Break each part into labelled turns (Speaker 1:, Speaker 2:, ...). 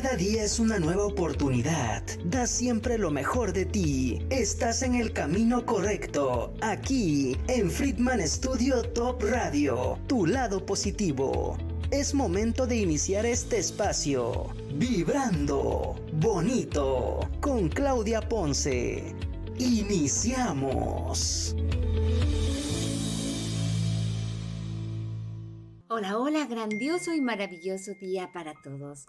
Speaker 1: Cada día es una nueva oportunidad. Da siempre lo mejor de ti. Estás en el camino correcto. Aquí, en Friedman Studio Top Radio. Tu lado positivo. Es momento de iniciar este espacio. Vibrando. Bonito. Con Claudia Ponce. Iniciamos.
Speaker 2: Hola, hola, grandioso y maravilloso día para todos.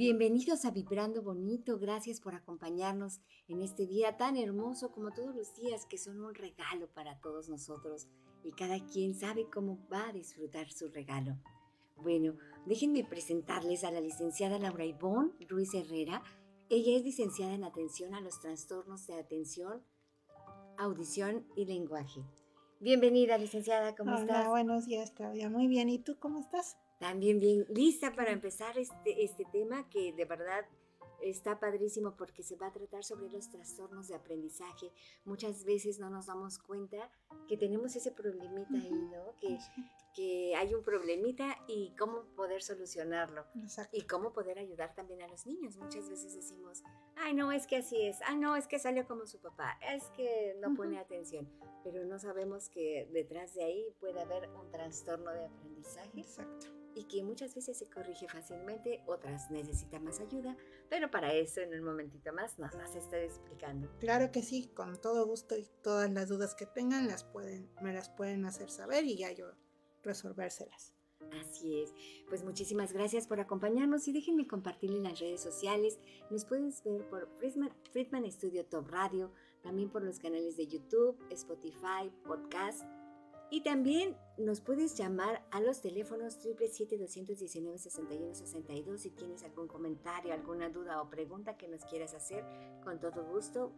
Speaker 2: Bienvenidos a Vibrando Bonito, gracias por acompañarnos en este día tan hermoso como todos los días que son un regalo para todos nosotros y cada quien sabe cómo va a disfrutar su regalo. Bueno, déjenme presentarles a la licenciada Laura Ivonne Ruiz Herrera. Ella es licenciada en atención a los trastornos de atención, audición y lenguaje. Bienvenida, licenciada, ¿cómo
Speaker 3: Hola,
Speaker 2: estás?
Speaker 3: buenos días, Claudia. Muy bien, ¿y tú cómo estás?
Speaker 2: También bien lista para empezar este, este tema que de verdad está padrísimo porque se va a tratar sobre los trastornos de aprendizaje. Muchas veces no nos damos cuenta que tenemos ese problemita ahí, ¿no? Que, que hay un problemita y cómo poder solucionarlo.
Speaker 3: Exacto.
Speaker 2: Y cómo poder ayudar también a los niños. Muchas veces decimos, ay, no, es que así es, ay, no, es que salió como su papá, es que no pone atención. Pero no sabemos que detrás de ahí puede haber un trastorno de aprendizaje
Speaker 3: Exacto.
Speaker 2: Y que muchas veces se corrige fácilmente, otras necesitan más ayuda, pero para eso en un momentito más nos vas a estar explicando.
Speaker 3: Claro que sí, con todo gusto y todas las dudas que tengan las pueden, me las pueden hacer saber y ya yo resolvérselas.
Speaker 2: Así es. Pues muchísimas gracias por acompañarnos y déjenme compartirle en las redes sociales. Nos puedes ver por Friedman, Friedman Studio Top Radio, también por los canales de YouTube, Spotify, Podcast. Y también nos puedes llamar a los teléfonos 777-219-6162 si tienes algún comentario, alguna duda o pregunta que nos quieras hacer. Con todo gusto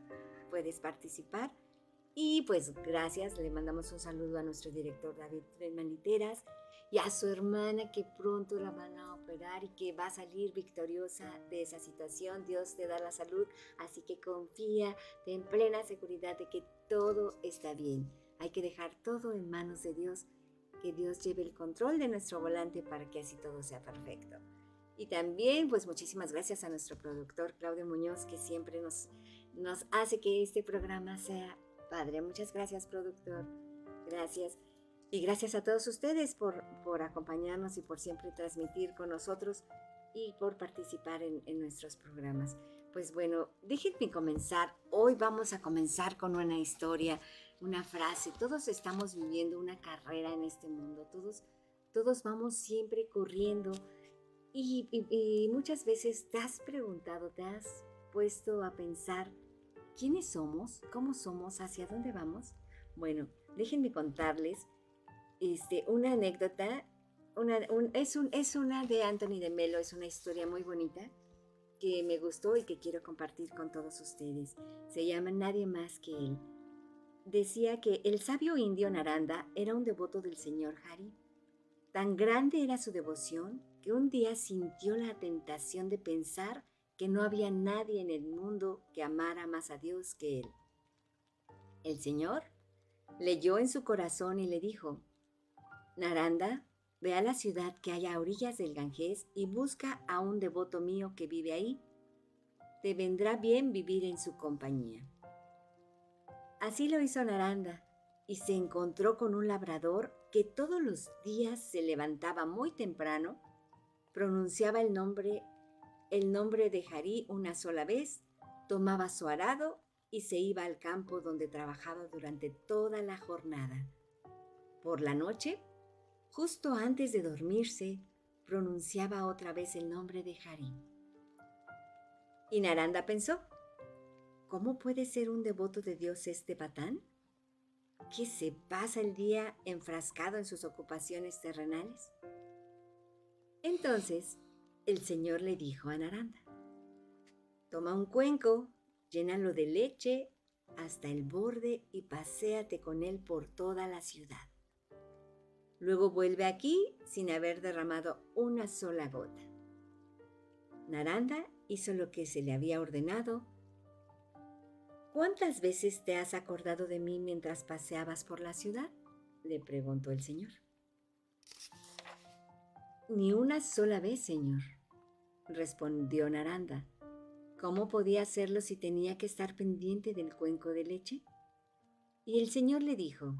Speaker 2: puedes participar. Y pues gracias, le mandamos un saludo a nuestro director David Friedman Literas y a su hermana que pronto la van a operar y que va a salir victoriosa de esa situación. Dios te da la salud, así que confía, ten plena seguridad de que todo está bien. Hay que dejar todo en manos de Dios, que Dios lleve el control de nuestro volante para que así todo sea perfecto. Y también, pues muchísimas gracias a nuestro productor Claudio Muñoz, que siempre nos, nos hace que este programa sea padre. Muchas gracias, productor. Gracias. Y gracias a todos ustedes por, por acompañarnos y por siempre transmitir con nosotros y por participar en, en nuestros programas. Pues bueno, déjenme comenzar. Hoy vamos a comenzar con una historia, una frase. Todos estamos viviendo una carrera en este mundo. Todos, todos vamos siempre corriendo. Y, muchas veces te has preguntado, te has puesto a pensar, ¿quiénes somos? ¿Cómo somos? ¿Hacia dónde vamos? Bueno, déjenme contarles este, una anécdota. Una, un- es, un, es una de Anthony de Melo, es una historia muy bonita que me gustó y que quiero compartir con todos ustedes. Se llama Nadie más que él. Decía que el sabio indio Naranda era un devoto del señor Hari. Tan grande era su devoción que un día sintió la tentación de pensar que no había nadie en el mundo que amara más a Dios que él. El señor leyó en su corazón y le dijo, Naranda, ve a la ciudad que hay a orillas del Ganges y busca a un devoto mío que vive ahí. Te vendrá bien vivir en su compañía. Así lo hizo Naranda y se encontró con un labrador que todos los días se levantaba muy temprano, pronunciaba el nombre, el nombre de Harí una sola vez, tomaba su arado y se iba al campo donde trabajaba durante toda la jornada. Por la noche, justo antes de dormirse, pronunciaba otra vez el nombre de Harí. Y Naranda pensó, ¿cómo puede ser un devoto de Dios este patán? ¿Que se pasa el día enfrascado en sus ocupaciones terrenales? Entonces, el Señor le dijo a Naranda, toma un cuenco, llénalo de leche hasta el borde y paséate con él por toda la ciudad. Luego vuelve aquí sin haber derramado una sola gota. Naranda hizo lo que se le había ordenado. ¿Cuántas veces te has acordado de mí mientras paseabas por la ciudad? le preguntó el Señor. Ni una sola vez, Señor. respondió Naranda. ¿Cómo podía hacerlo si tenía que estar pendiente del cuenco de leche? Y el Señor le dijo,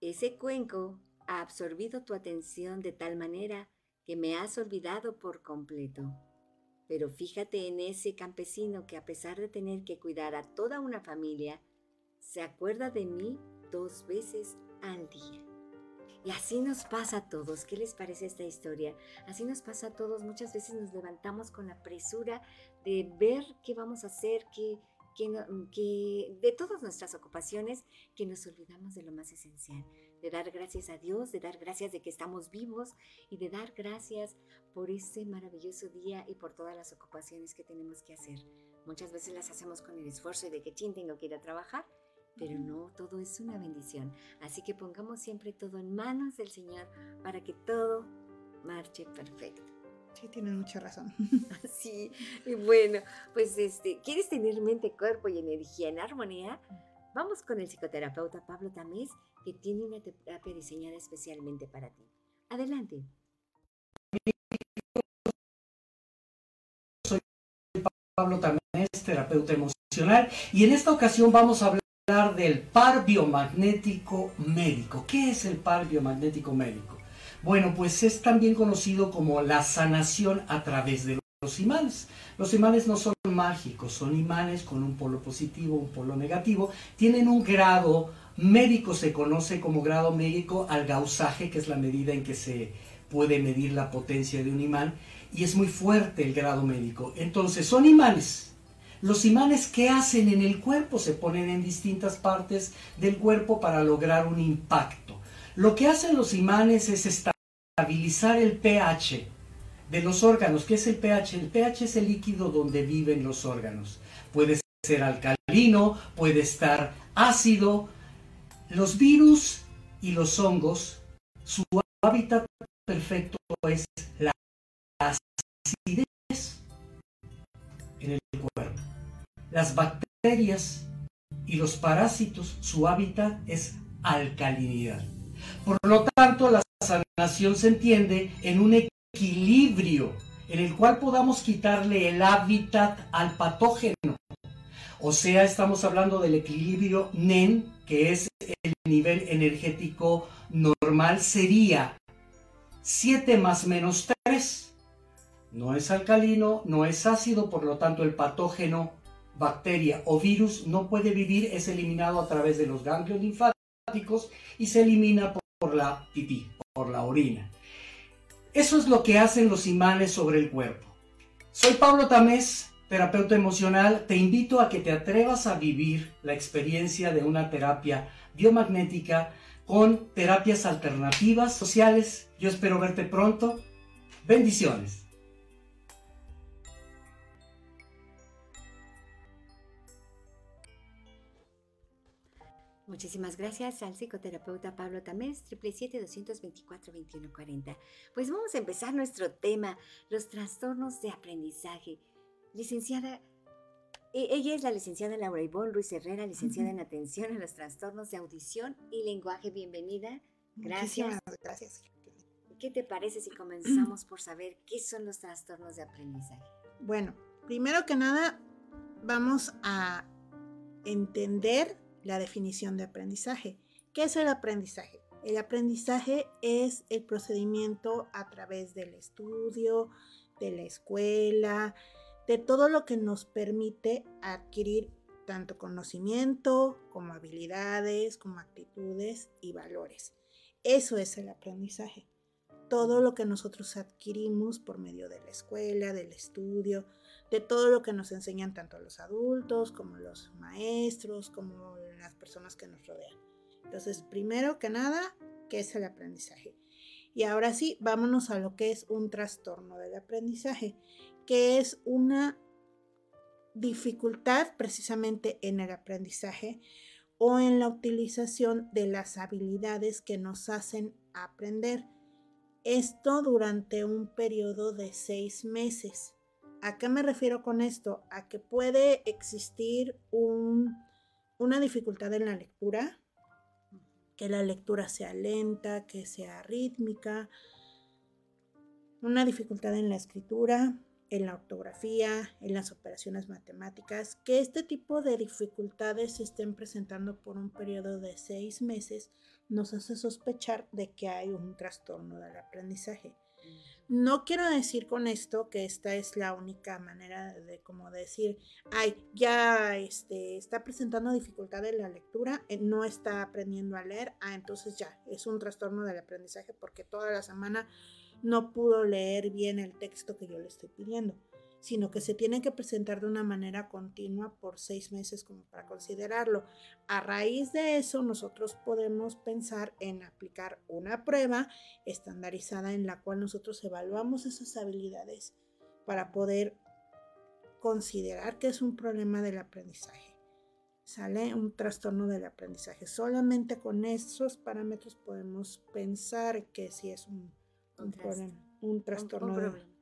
Speaker 2: ese cuenco ha absorbido tu atención de tal manera que me has olvidado por completo. Pero fíjate en ese campesino que a pesar de tener que cuidar a toda una familia, se acuerda de mí dos veces al día. Y así nos pasa a todos. ¿Qué les parece esta historia? Así nos pasa a todos. Muchas veces nos levantamos con la presura de ver qué vamos a hacer, qué, que, de todas nuestras ocupaciones, que nos olvidamos de lo más esencial, de dar gracias a Dios, de dar gracias de que estamos vivos y de dar gracias por ese maravilloso día y por todas las ocupaciones que tenemos que hacer. Muchas veces las hacemos con el esfuerzo de que chin tengo que ir a trabajar, pero no, todo es una bendición. Así que pongamos siempre todo en manos del Señor para que todo marche perfecto.
Speaker 3: Sí, tienes mucha razón.
Speaker 2: sí, y bueno, pues este, ¿quieres tener mente, cuerpo y energía en armonía? Vamos con el psicoterapeuta Pablo Tamés, que tiene una terapia diseñada especialmente para ti. Adelante.
Speaker 4: Soy Pablo Tamés, terapeuta emocional, y en esta ocasión vamos a hablar del par biomagnético médico. ¿Qué es el par biomagnético médico? Bueno, pues es también conocido como la sanación a través de los imanes. Los imanes no son mágicos, son imanes con un polo positivo, un polo negativo. Tienen un grado médico, se conoce como grado médico al gausaje, que es la medida en que se puede medir la potencia de un imán. Y es muy fuerte el grado médico. Entonces, son imanes. Los imanes que hacen en el cuerpo se ponen en distintas partes del cuerpo para lograr un impacto. Lo que hacen los imanes es estabilizar el pH de los órganos. ¿Qué es el pH? El pH es el líquido donde viven los órganos. Puede ser alcalino, puede estar ácido. Los virus y los hongos, su hábitat perfecto es la acidez en el cuerpo. Las bacterias y los parásitos, su hábitat es alcalinidad. Por lo tanto, la sanación se entiende en un equilibrio en el cual podamos quitarle el hábitat al patógeno. O sea, estamos hablando del equilibrio NEN, que es el nivel energético normal, sería 7 más menos 3. No es alcalino, no es ácido, por lo tanto el patógeno, bacteria o virus no puede vivir, es eliminado a través de los ganglios linfáticos y se elimina por la pipí por la orina. Eso es lo que hacen los imanes sobre el cuerpo. Soy Pablo Tamés, terapeuta emocional. Te invito a que te atrevas a vivir la experiencia de una terapia biomagnética con terapias alternativas sociales. Yo espero verte pronto. Bendiciones.
Speaker 2: Muchísimas gracias al psicoterapeuta Pablo Tamés, 777-224-2140. Pues vamos a empezar nuestro tema, los trastornos de aprendizaje. Licenciada, e, ella es la licenciada Laura Ivonne Ruiz Herrera, licenciada en atención a los trastornos de audición y lenguaje. Bienvenida. Gracias.
Speaker 3: Muchísimas gracias.
Speaker 2: ¿Qué te parece si comenzamos por saber qué son los trastornos de aprendizaje?
Speaker 3: Bueno, primero que nada, vamos a entender la definición de aprendizaje. ¿Qué es el aprendizaje? El aprendizaje es el procedimiento a través del estudio, de la escuela, de todo lo que nos permite adquirir tanto conocimiento como habilidades, como actitudes y valores. Eso es el aprendizaje. Todo lo que nosotros adquirimos por medio de la escuela, del estudio, de todo lo que nos enseñan tanto los adultos como los maestros, como las personas que nos rodean. Entonces, primero que nada, ¿qué es el aprendizaje? Y ahora sí, vámonos a lo que es un trastorno del aprendizaje, que es una dificultad precisamente en el aprendizaje o en la utilización de las habilidades que nos hacen aprender. Esto durante un periodo de seis meses. ¿A qué me refiero con esto? A que puede existir una dificultad en la lectura, que la lectura sea lenta, que sea rítmica, una dificultad en la escritura, en la ortografía, en las operaciones matemáticas, que este tipo de dificultades se estén presentando por un periodo de seis meses nos hace sospechar de que hay un trastorno del aprendizaje. No quiero decir con esto que esta es la única manera de como decir, ay, ya este, está presentando dificultad en la lectura, eh, no está aprendiendo a leer, ah, entonces ya, es un trastorno del aprendizaje porque toda la semana no pudo leer bien el texto que yo le estoy pidiendo sino que se tiene que presentar de una manera continua por seis meses como para considerarlo. A raíz de eso, nosotros podemos pensar en aplicar una prueba estandarizada en la cual nosotros evaluamos esas habilidades para poder considerar que es un problema del aprendizaje. Sale un trastorno del aprendizaje. Solamente con esos parámetros podemos pensar que sí es un, un trastorno.
Speaker 2: problema. Eh,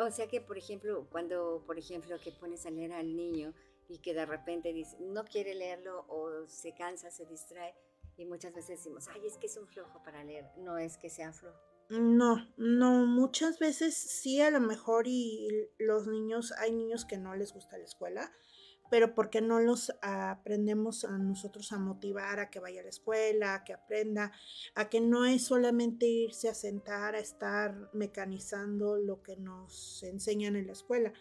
Speaker 2: o sea que, por ejemplo, cuando, por ejemplo, que pones a leer al niño y que de repente dice, no quiere leerlo o se cansa, se distrae, y muchas veces decimos, ay, es que es un flojo para leer, no es que sea flojo.
Speaker 3: No, no, muchas veces sí a lo mejor y los niños, hay niños que no les gusta la escuela, pero porque no los aprendemos a nosotros a motivar a que vaya a la escuela, a que aprenda, a que no es solamente irse a sentar a estar mecanizando lo que nos enseñan en la escuela,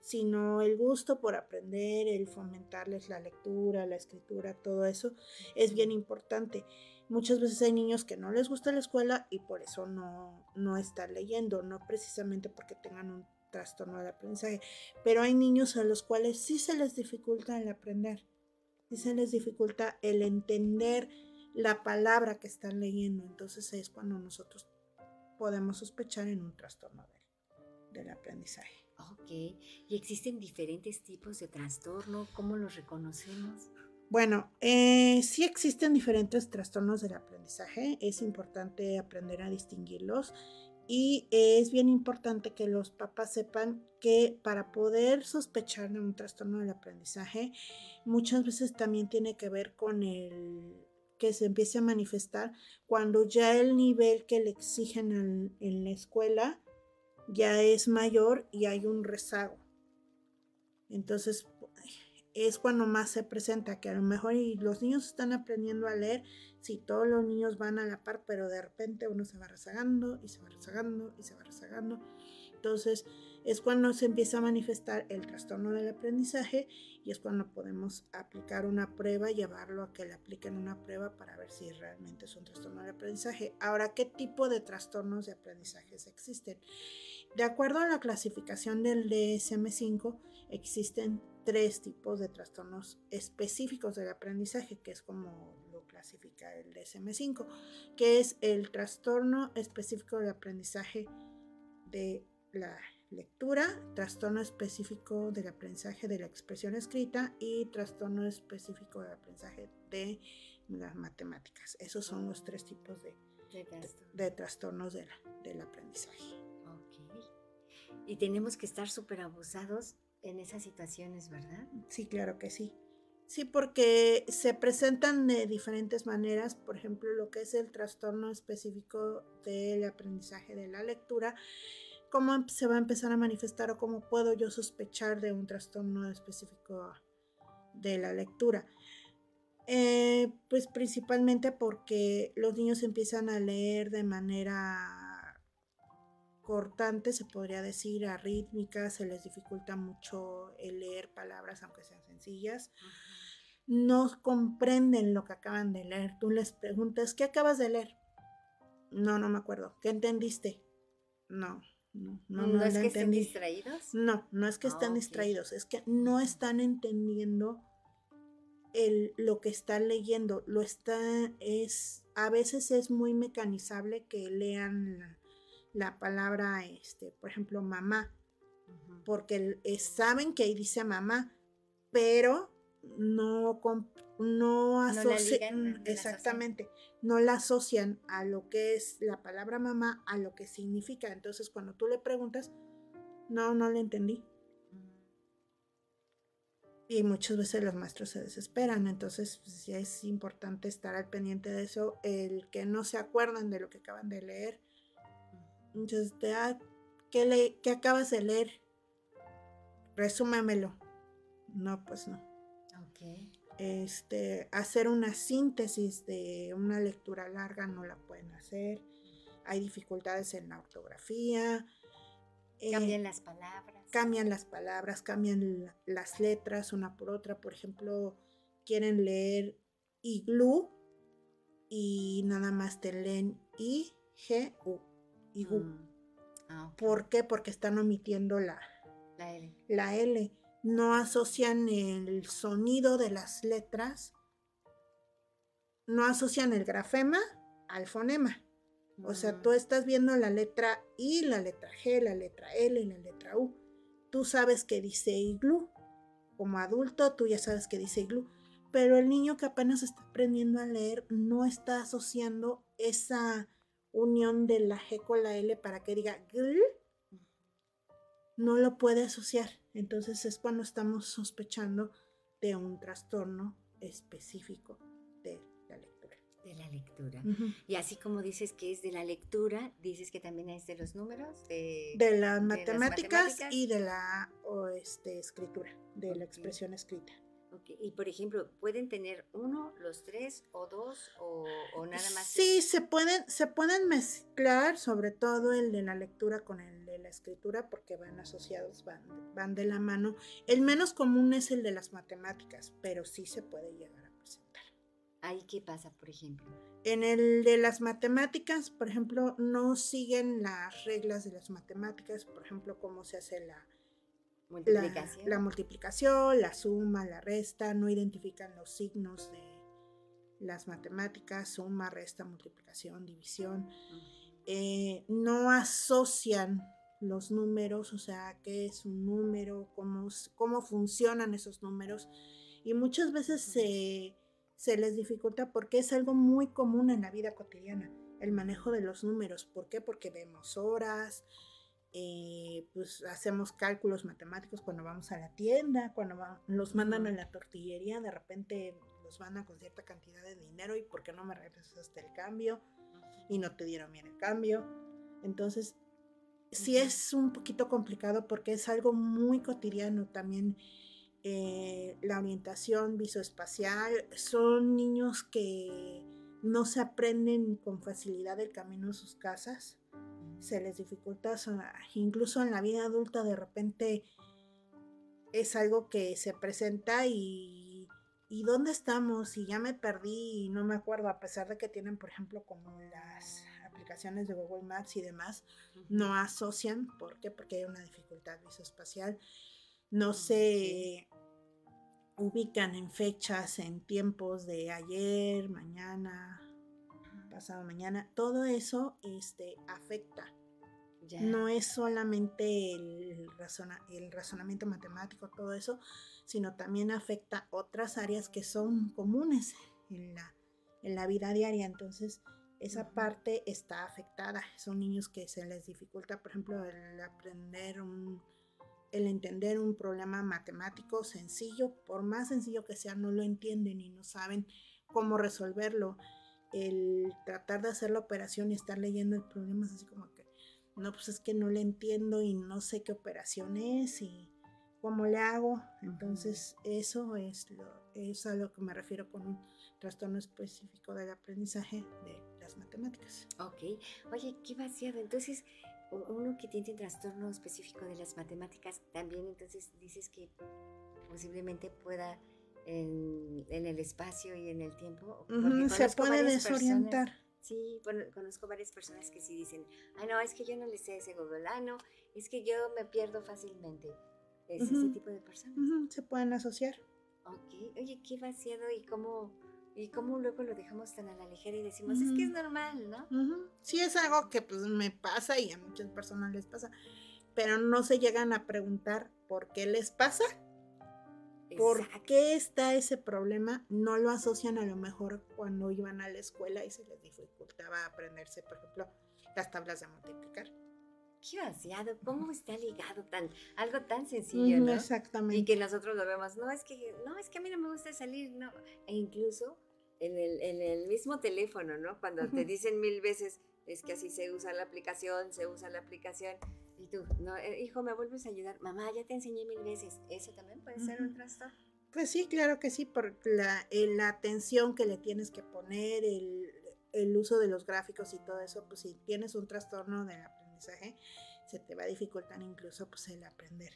Speaker 3: sino el gusto por aprender, el fomentarles la lectura, la escritura, todo eso es bien importante. Muchas veces hay niños que no les gusta la escuela y por eso no, no están leyendo, no precisamente porque tengan un trastorno del aprendizaje, pero hay niños a los cuales sí se les dificulta el aprender, sí se les dificulta el entender la palabra que están leyendo, entonces es cuando nosotros podemos sospechar en un trastorno del, aprendizaje.
Speaker 2: Ok, ¿y existen diferentes tipos de trastorno? ¿Cómo los reconocemos?
Speaker 3: Bueno, eh, sí existen diferentes trastornos del aprendizaje, es importante aprender a distinguirlos y es bien importante que los papás sepan que para poder sospechar de un trastorno del aprendizaje, muchas veces también tiene que ver con el que se empiece a manifestar cuando ya el nivel que le exigen en la escuela ya es mayor y hay un rezago. Entonces es cuando más se presenta que a lo mejor y los niños están aprendiendo a leer, si todos los niños van a la par, pero de repente uno se va rezagando y se va rezagando y se va rezagando. Entonces es cuando se empieza a manifestar el trastorno del aprendizaje y es cuando podemos aplicar una prueba, llevarlo a que le apliquen una prueba para ver si realmente es un trastorno del aprendizaje. Ahora, ¿qué tipo de trastornos de aprendizaje existen? De acuerdo a la clasificación del DSM5, existen tres tipos de trastornos específicos del aprendizaje, que es como clasifica el DSM5, que es el trastorno específico de aprendizaje de la lectura, trastorno específico del aprendizaje de la expresión escrita y trastorno específico del aprendizaje de las matemáticas. Esos son los tres tipos de, de, trastornos del aprendizaje.
Speaker 2: Y tenemos que estar súper abusados en esas situaciones, ¿verdad?
Speaker 3: Sí, claro que sí. Sí, porque se presentan de diferentes maneras, por ejemplo, lo que es el trastorno específico del aprendizaje de la lectura, cómo se va a empezar a manifestar o cómo puedo yo sospechar de un trastorno específico de la lectura. Eh, pues principalmente porque los niños empiezan a leer de manera se podría decir, arrítmica, se les dificulta mucho el leer palabras aunque sean sencillas no comprenden lo que acaban de leer. Tú les preguntas, ¿qué acabas de leer? No, no me acuerdo. ¿Qué entendiste? No, no, no.
Speaker 2: ¿No, es que estén distraídos?
Speaker 3: No, no es que estén distraídos, es que no están entendiendo el, lo que están leyendo. Lo está, es, a veces es muy mecanizable que lean la, palabra, este, por ejemplo, mamá, porque saben que ahí dice mamá, pero no, no asocian, exactamente, no la asocian a lo que es la palabra mamá, a lo que significa. Entonces, cuando tú le preguntas, no, no le entendí. Y muchas veces los maestros se desesperan, entonces pues, es importante estar al pendiente de eso, el que no se acuerdan de lo que acaban de leer. Entonces, ¿qué, le, qué acabas de leer? Resúmemelo. No, pues no.
Speaker 2: Ok.
Speaker 3: Este, hacer una síntesis de una lectura larga no la pueden hacer. Hay dificultades en la ortografía. eh,
Speaker 2: Cambian las palabras.
Speaker 3: cambian las palabras, cambian la- las letras una por otra. Por ejemplo, quieren leer iglú y nada más te leen I, G, U.
Speaker 2: Mm. Ah.
Speaker 3: ¿Por qué? Porque están omitiendo la,
Speaker 2: La L.
Speaker 3: la L. No asocian el sonido de las letras, no asocian el grafema al fonema. O sea,
Speaker 2: Mm.
Speaker 3: tú estás viendo la letra I, la letra G, la letra L y la letra U. Tú sabes que dice iglú. Como adulto, tú ya sabes que dice iglú. Pero el niño que apenas está aprendiendo a leer no está asociando esa unión de la G con la L para que diga gl. No lo puede asociar. Entonces es cuando estamos sospechando de un trastorno específico de la lectura.
Speaker 2: De la lectura. Y así como dices que es de la lectura, dices que también es de los números. De,
Speaker 3: de las matemáticas,
Speaker 2: matemáticas.
Speaker 3: y de la o, este, escritura, de la expresión escrita.
Speaker 2: Y por ejemplo, ¿pueden tener uno, los tres o dos o, o nada más?
Speaker 3: Sí, se pueden, se pueden mezclar, sobre todo el de la lectura con el de la escritura, porque van asociados, van, van de la mano. El menos común es el de las matemáticas, pero sí se puede llegar a presentar.
Speaker 2: Ahí qué pasa, por ejemplo.
Speaker 3: En el de las matemáticas, por ejemplo, no siguen las reglas de las matemáticas, por ejemplo, cómo se hace la,
Speaker 2: Multiplicación.
Speaker 3: la multiplicación, la suma, la resta, no identifican los signos de las matemáticas, suma, resta, multiplicación, división, eh, no asocian los números, o sea, qué es un número, cómo, cómo funcionan esos números, y muchas veces se, se les dificulta porque es algo muy común en la vida cotidiana, el manejo de los números. ¿Por qué? Porque vemos horas, eh, pues hacemos cálculos matemáticos cuando vamos a la tienda, cuando va- los mandan a la tortillería, de repente los van a con cierta cantidad de dinero y ¿por qué no me regresaste el cambio? y no te dieron bien el cambio. Entonces, sí es un poquito complicado porque es algo muy cotidiano también. eh, la orientación visoespacial son niños que no se aprenden con facilidad el camino a sus casas se les dificulta, incluso en la vida adulta de repente es algo que se presenta y, y ¿dónde estamos? Y ya me perdí y no me acuerdo, a pesar de que tienen, por ejemplo, como las aplicaciones de Google Maps y demás, no asocian, ¿por qué? Porque hay una dificultad visoespacial, no se ubican en fechas, en tiempos de ayer, mañana, pasado mañana, todo eso este, afecta.
Speaker 2: Ya.
Speaker 3: No es solamente el, razona- el razonamiento matemático, todo eso, sino también afecta otras áreas que son comunes en la, en la vida diaria. Entonces, esa parte está afectada. Son niños que se les dificulta, por ejemplo, el aprender un, el entender un problema matemático sencillo, por más sencillo que sea, no lo entienden y no saben cómo resolverlo. El tratar de hacer la operación y estar leyendo el problema es así como que, no, pues es que no le entiendo y no sé qué operación es y cómo le hago. Entonces, eso es, lo, es a lo que me refiero con un trastorno específico del aprendizaje de las matemáticas.
Speaker 2: Ok. Oye, qué vaciado. Entonces, uno que tiene trastorno específico de las matemáticas, también entonces dices que posiblemente pueda en, en el espacio y en el tiempo.
Speaker 3: se puede
Speaker 2: varias personas-
Speaker 3: desorientar.
Speaker 2: Sí, bueno, conozco varias personas que sí dicen, ah, no, es que yo no le sé ese Google, ah, no, es que yo me pierdo fácilmente. Es ese
Speaker 3: Ujú.
Speaker 2: tipo de personas.
Speaker 3: Se pueden asociar.
Speaker 2: Ok, oye, qué vaciado y cómo, y cómo luego lo dejamos tan a la ligera y decimos, es que es normal, ¿no?
Speaker 3: Ujú. Sí es algo que pues me pasa y a muchas personas les pasa, pero no se llegan a preguntar por qué les pasa, por qué está ese problema, no lo asocian a lo mejor cuando iban a la escuela y se les dificultaba aprenderse, por ejemplo, las tablas de multiplicar.
Speaker 2: Qué vaciado, cómo está ligado tan, algo tan sencillo,
Speaker 3: Ujú,
Speaker 2: ¿no? Y
Speaker 3: Exactamente.
Speaker 2: que nosotros lo vemos, no, es que, no, es que a mí no me gusta salir, no. E incluso en el, en el mismo teléfono, ¿no? Cuando te dicen mil veces, es que así se usa la aplicación, se usa la aplicación, Y tú, no, eh, hijo, ¿me vuelves a ayudar? Mamá, ya te enseñé mil veces. ¿Eso también puede ser un trastorno?
Speaker 3: Pues sí, claro que sí, por la, atención que le tienes que poner, el, el uso de los gráficos y todo eso, pues si tienes un trastorno del aprendizaje, se te va a dificultar incluso pues el aprender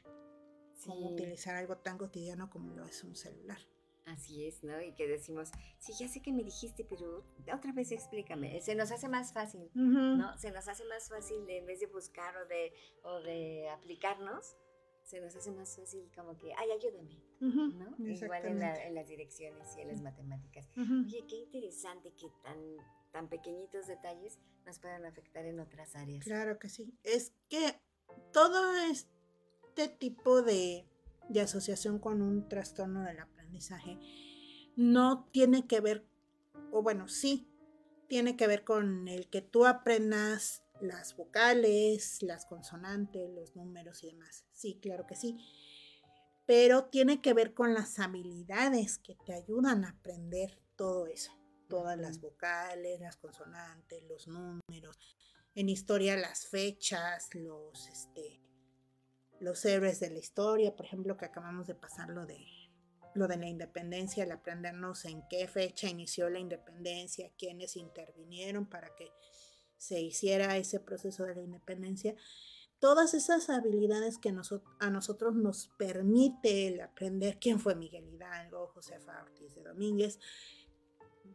Speaker 3: cómo
Speaker 2: Sí.
Speaker 3: utilizar algo tan cotidiano como lo es un celular.
Speaker 2: Así es, ¿no? Y que decimos, sí, ya sé que me dijiste, pero otra vez explícame. Se nos hace más fácil, ¿no? Se nos hace más fácil de, en vez de buscar o de, o de aplicarnos, se nos hace más fácil como que, ay, ayúdame,
Speaker 3: Ujú,
Speaker 2: ¿no? Igual en, la- en las direcciones y en las matemáticas.
Speaker 3: Ujú.
Speaker 2: Oye, qué interesante que tan, tan pequeñitos detalles nos puedan afectar en otras áreas.
Speaker 3: Claro que sí. Es que todo este tipo de, de asociación con un trastorno del aprendizaje no tiene que ver, o bueno, sí, tiene que ver con el que tú aprendas las vocales, las consonantes, los números y demás. Sí, claro que sí. Pero tiene que ver con las habilidades que te ayudan a aprender todo eso. Todas las vocales, las consonantes, los números. En historia, las fechas, los, este, los héroes de la historia. Por ejemplo, que acabamos de pasar lo de, lo de la independencia, el aprendernos en qué fecha inició la independencia, quiénes intervinieron para que se hiciera ese proceso de la independencia. Todas esas habilidades que a nosotros nos permite el aprender quién fue Miguel Hidalgo, Josefa Ortiz de Domínguez,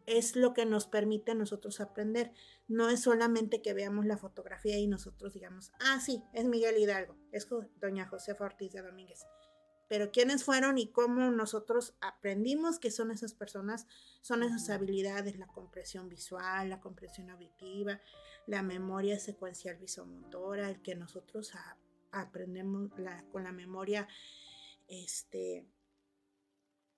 Speaker 3: es lo que nos permite a nosotros aprender. No es solamente que veamos la fotografía y nosotros digamos, ah, sí, es Miguel Hidalgo, es doña Josefa Ortiz de Domínguez. Pero quiénes fueron y cómo nosotros aprendimos que son esas personas, son esas habilidades, la comprensión visual, la comprensión auditiva, la memoria secuencial visomotora, el que nosotros a- aprendemos la- con la memoria este,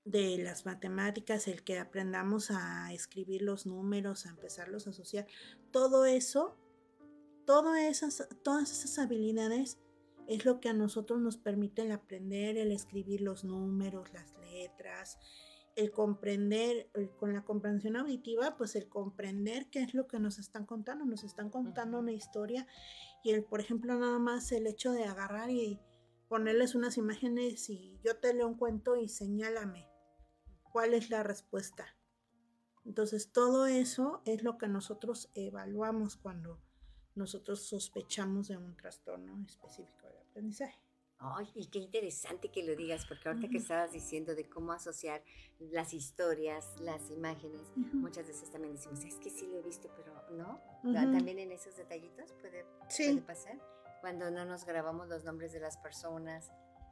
Speaker 3: de las matemáticas, el que aprendamos a escribir los números, a empezarlos a asociar, todo eso, esas, todas esas habilidades es lo que a nosotros nos permite el aprender, el escribir los números, las letras, el comprender, el- con la comprensión auditiva, pues el comprender qué es lo que nos están contando, nos están contando una historia y el, por ejemplo, nada más el hecho de agarrar y ponerles unas imágenes y yo te leo un cuento y señálame cuál es la respuesta. Entonces, todo eso es lo que nosotros evaluamos cuando nosotros sospechamos de un trastorno específico aprendizaje.
Speaker 2: Ay, y qué interesante que lo digas, porque ahorita que estabas diciendo de cómo asociar las historias, las imágenes, muchas veces también decimos, es que sí lo he visto, pero no. Ta-
Speaker 3: Ujú.
Speaker 2: También en esos detallitos puede, pasar. Cuando no nos grabamos los nombres de las personas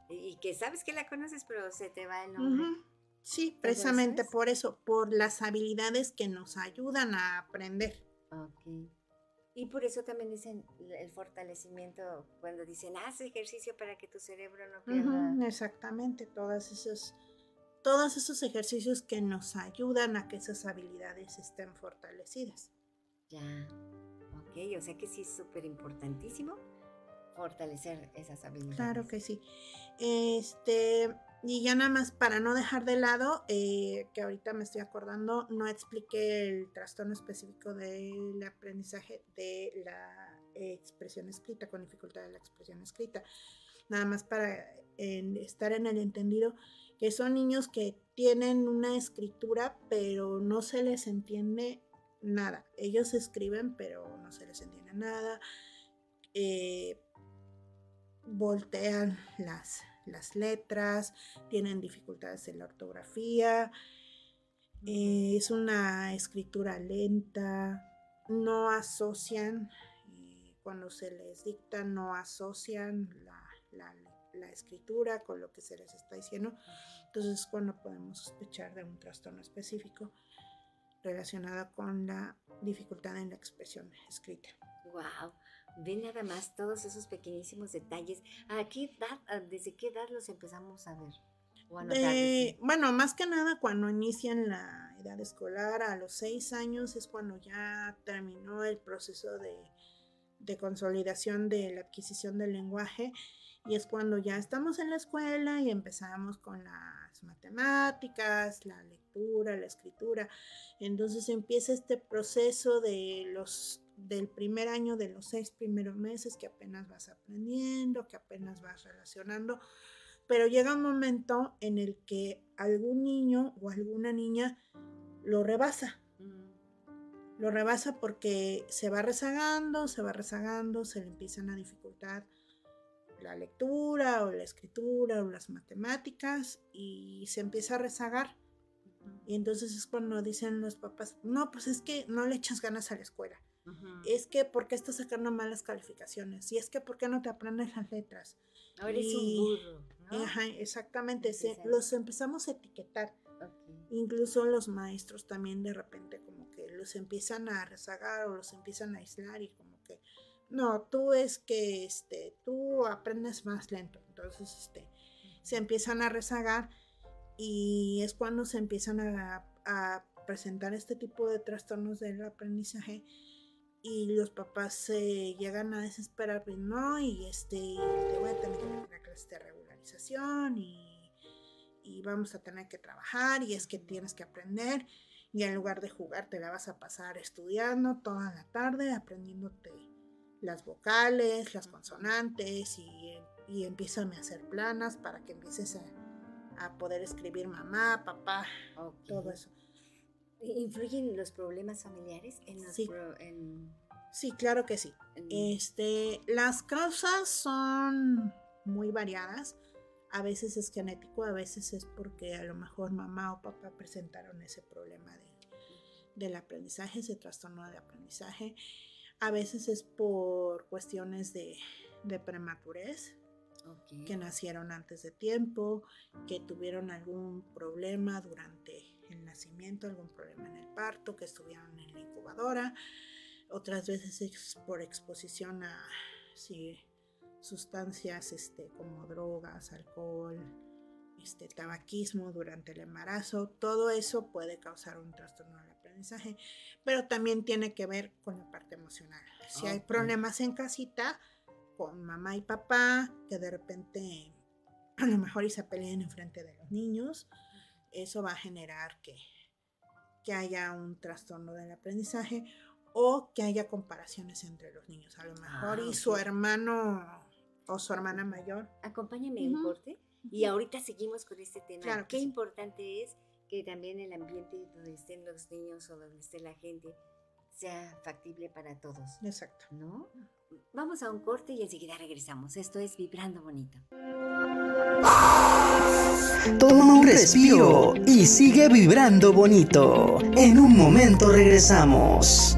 Speaker 2: y, y que sabes que la conoces, pero se te va el nombre.
Speaker 3: sí,
Speaker 2: ¿Todo eso
Speaker 3: precisamente por eso, por las habilidades que nos ayudan a aprender.
Speaker 2: Ok. Y por eso también dicen el fortalecimiento, cuando dicen, haz ejercicio para que tu cerebro no pierda.
Speaker 3: Ujú, exactamente, todas esos, todos esos ejercicios que nos ayudan a que esas habilidades estén fortalecidas.
Speaker 2: Ya. Ok, o sea que sí es súper importantísimo fortalecer esas habilidades.
Speaker 3: Claro que sí. Este, y ya nada más para no dejar de lado, eh, que ahorita me estoy acordando, no expliqué el trastorno específico del aprendizaje de la expresión escrita, con dificultad de la expresión escrita. Nada más para estar en el entendido que son niños que tienen una escritura, pero no se les entiende nada. Ellos escriben, pero no se les entiende nada. Eh, voltean las, las letras, tienen dificultades en la ortografía, eh, es una escritura lenta, no asocian, eh, cuando se les dicta, no asocian la, escritura con lo que se les está diciendo. Entonces es cuando podemos sospechar de un trastorno específico relacionado con la dificultad en la expresión escrita.
Speaker 2: Wow. Ve nada más todos esos pequeñísimos detalles. ¿A qué edad, desde qué edad los empezamos a ver? O a
Speaker 3: bueno, más que nada cuando inician la edad escolar, a los seis años es cuando ya terminó el proceso de, de consolidación de la adquisición del lenguaje y es cuando ya estamos en la escuela y empezamos con las matemáticas, la lectura, la escritura. Entonces empieza este proceso de los del primer año, de los seis primeros meses que apenas vas aprendiendo, que apenas vas relacionando, pero llega un momento en el que algún niño o alguna niña lo rebasa. Mm. Lo rebasa porque se va rezagando, se va rezagando, se le empiezan a dificultar la lectura o la escritura o las matemáticas y se empieza a rezagar. Y entonces es cuando dicen los papás, no, pues es que no le echas ganas a la escuela. Es que, ¿por qué estás sacando malas calificaciones? Y es que, ¿por qué no te aprendes las letras?
Speaker 2: Ahora es un burro.
Speaker 3: Ajá, exactamente. los empezamos a etiquetar. Incluso los maestros también de repente como que los empiezan a rezagar o los empiezan a aislar y como que, no, tú es que, este, tú aprendes más lento. Entonces, este, se empiezan a rezagar y es cuando se empiezan a, presentar este tipo de trastornos del aprendizaje y los papás se llegan a desesperar, pues, no, y este, te voy a tener que meter a clase de regularización y, y, vamos a tener que trabajar y es que tienes que aprender y en lugar de jugar te la vas a pasar estudiando toda la tarde, aprendiéndote las vocales, las consonantes y, y empiezan a hacer planas para que empieces a a poder escribir mamá, papá, todo eso.
Speaker 2: ¿Influyen los problemas familiares en los
Speaker 3: sí. sí, claro que sí. Este, las causas son muy variadas. A veces es genético, a veces es porque a lo mejor mamá o papá presentaron ese problema de, del aprendizaje, ese trastorno de aprendizaje. A veces es por cuestiones de, de prematurez, que nacieron antes de tiempo, que tuvieron algún problema durante el nacimiento, algún problema en el parto, que estuvieron en la incubadora. Otras veces es por exposición a sustancias este, como drogas, alcohol, este, tabaquismo durante el embarazo. Todo eso puede causar un trastorno del aprendizaje, pero también tiene que ver con la parte emocional. Si hay problemas en casita, con mamá y papá, que de repente a lo mejor y se peleen en frente de los niños, eso va a generar que, que haya un trastorno del aprendizaje o que haya comparaciones entre los niños. A lo mejor y ah, su hermano o su hermana mayor.
Speaker 2: Acompáñame en corte y ahorita seguimos con este tema. Claro Qué importante es que también el ambiente donde estén los niños o donde esté la gente sea factible para todos.
Speaker 3: Exacto.
Speaker 2: ¿No? Vamos a un corte y enseguida regresamos. Esto es Vibrando Bonito.
Speaker 1: Toma un respiro y sigue vibrando bonito. En un momento regresamos.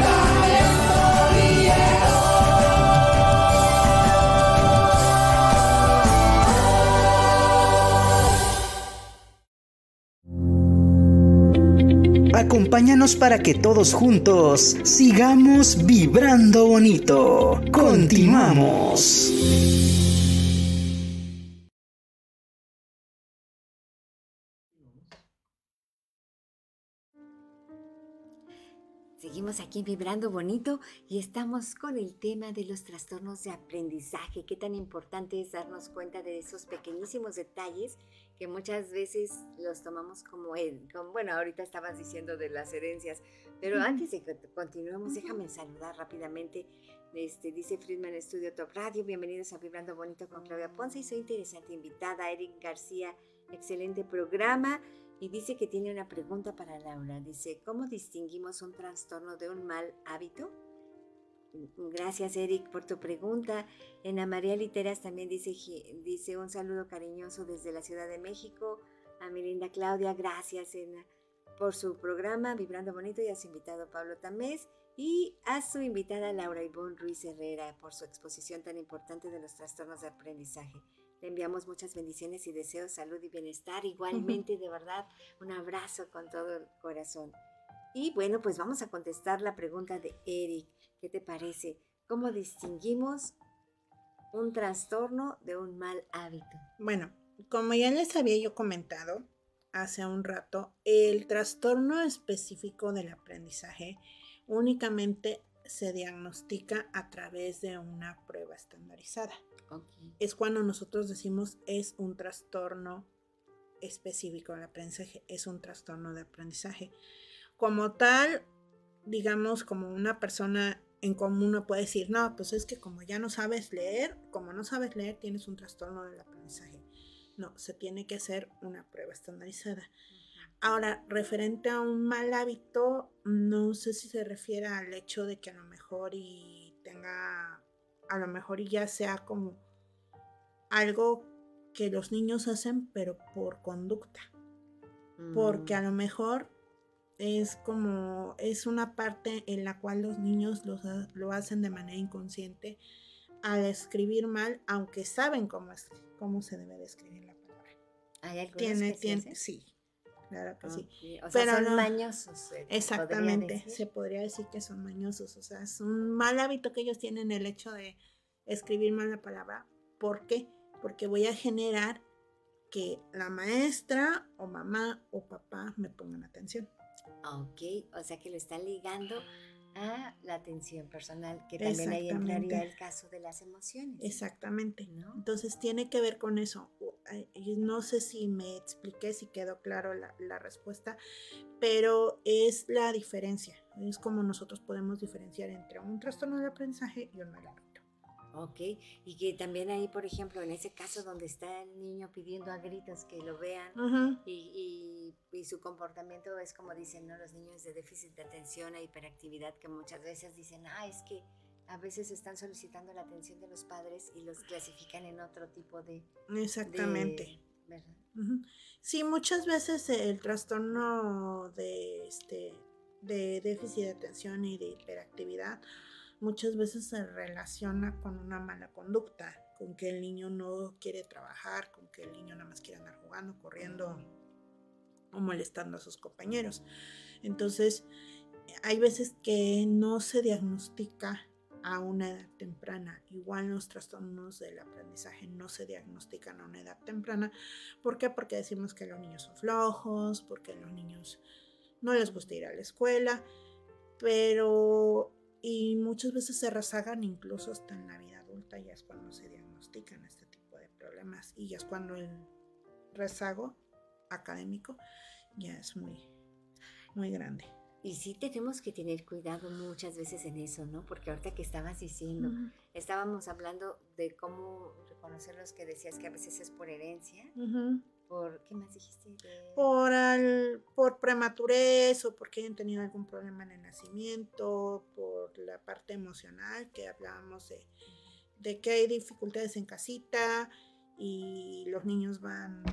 Speaker 1: Acompáñanos para que todos juntos sigamos vibrando bonito. Continuamos.
Speaker 2: Seguimos aquí vibrando bonito y estamos con el tema de los trastornos de aprendizaje. Qué tan importante es darnos cuenta de esos pequeñísimos detalles que muchas veces los tomamos como, como bueno, ahorita estabas diciendo de las herencias, pero antes de que continuemos, déjame saludar rápidamente. Este, dice Friedman Studio Top Radio, bienvenidos a Vibrando Bonito con Claudia Ponce y soy interesante invitada, Eric García, excelente programa. Y dice que tiene una pregunta para Laura. Dice, ¿cómo distinguimos un trastorno de un mal hábito? Gracias, Eric, por tu pregunta. Ana María Literas también dice, dice un saludo cariñoso desde la Ciudad de México. A mi linda Claudia, gracias por su programa Vibrando Bonito y a su invitado Pablo Tamés y a su invitada Laura Ivonne Ruiz Herrera por su exposición tan importante de los trastornos de aprendizaje. Le enviamos muchas bendiciones y deseos, salud y bienestar. Igualmente, de verdad, un abrazo con todo el corazón. Y bueno, pues vamos a contestar la pregunta de Eric. ¿Qué te parece? ¿Cómo distinguimos un trastorno de un mal hábito?
Speaker 3: Bueno, como ya les había yo comentado hace un rato, el trastorno específico del aprendizaje únicamente se diagnostica a través de una prueba estandarizada. Es cuando nosotros decimos es un trastorno específico del aprendizaje, es un trastorno de aprendizaje. Como tal, digamos, como una persona en común no puede decir, no, pues es que como ya no sabes leer, como no sabes leer, tienes un trastorno del aprendizaje. No, se tiene que hacer una prueba estandarizada. Ahora, referente a un mal hábito, no sé si se refiere al hecho de que a lo mejor y tenga a lo mejor ya sea como algo que los niños hacen, pero por conducta. Porque a mm. lo mejor es como, es una parte en la cual los niños lo hacen de manera inconsciente al escribir mal, aunque saben cómo, es, cómo se debe de escribir la palabra.
Speaker 2: ¿Hay tiene, tiene,
Speaker 3: sí, claro que sí.
Speaker 2: O sea, son mañosos.
Speaker 3: exactamente, se podría decir que son mañosos. O sea, es un mal hábito que ellos tienen el hecho de escribir mal la palabra. ¿Por qué? Porque voy a generar que la maestra o mamá o papá me pongan atención.
Speaker 2: Ok, o sea que lo está ligando a la atención personal, que también ahí entraría el caso de las emociones.
Speaker 3: Exactamente. Entonces tiene que ver con eso. No sé si me expliqué, si quedó claro la, la, respuesta, pero es la diferencia. Es como nosotros podemos diferenciar entre un trastorno de aprendizaje y un mal
Speaker 2: Ok, y que también ahí, por ejemplo, en ese caso donde está el niño pidiendo a gritos que lo vean y, y, su comportamiento es como dicen, ¿no? Los niños de déficit de atención e hiperactividad que muchas veces dicen, ah, es que a veces están solicitando la atención de los padres y los clasifican en otro tipo de...
Speaker 3: Exactamente. Sí, muchas veces el trastorno de, este, de déficit de atención y de hiperactividad muchas veces se relaciona con una mala conducta, con que el niño no quiere trabajar, con que el niño nada más quiere andar jugando, corriendo o molestando a sus compañeros. Entonces, hay veces que no se diagnostica a una edad temprana. Igual los trastornos del aprendizaje no se diagnostican a una edad temprana. ¿Por qué? Porque decimos que los niños son flojos, porque los niños no les gusta ir a la escuela, pero y muchas veces se rezagan incluso hasta en la vida adulta, ya es cuando se diagnostican este tipo de problemas y ya es cuando el rezago académico ya es muy, muy grande.
Speaker 2: Y sí tenemos que tener cuidado muchas veces en eso, ¿no? Porque ahorita que estabas diciendo, estábamos hablando de cómo reconocer los que decías que a veces es por herencia, por, ¿qué más dijiste?
Speaker 3: Por, al, por prematurez o porque hayan tenido algún problema en el nacimiento, por la parte emocional que hablábamos de, de que hay dificultades en casita y los niños van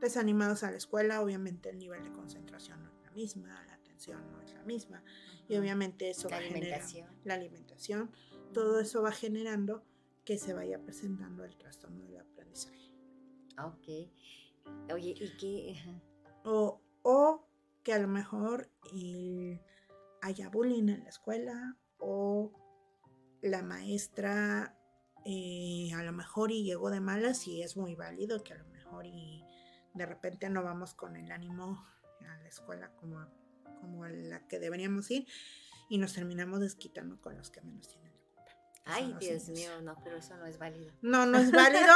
Speaker 3: desanimados a la escuela, obviamente el nivel de concentración no es la misma, la atención no es la misma y obviamente eso
Speaker 2: la
Speaker 3: va
Speaker 2: alimentación.
Speaker 3: la alimentación, todo eso va generando que se vaya presentando el trastorno del aprendizaje.
Speaker 2: Ok. Oye, ¿y qué?
Speaker 3: O, o que a lo mejor haya bullying en la escuela o la maestra eh, a lo mejor y llegó de malas y es muy válido que a lo mejor y de repente no vamos con el ánimo a la escuela como, como a la que deberíamos ir y nos terminamos desquitando con los que menos tienen
Speaker 2: Ay, Dios mío, no, pero eso no es válido.
Speaker 3: No, no es válido,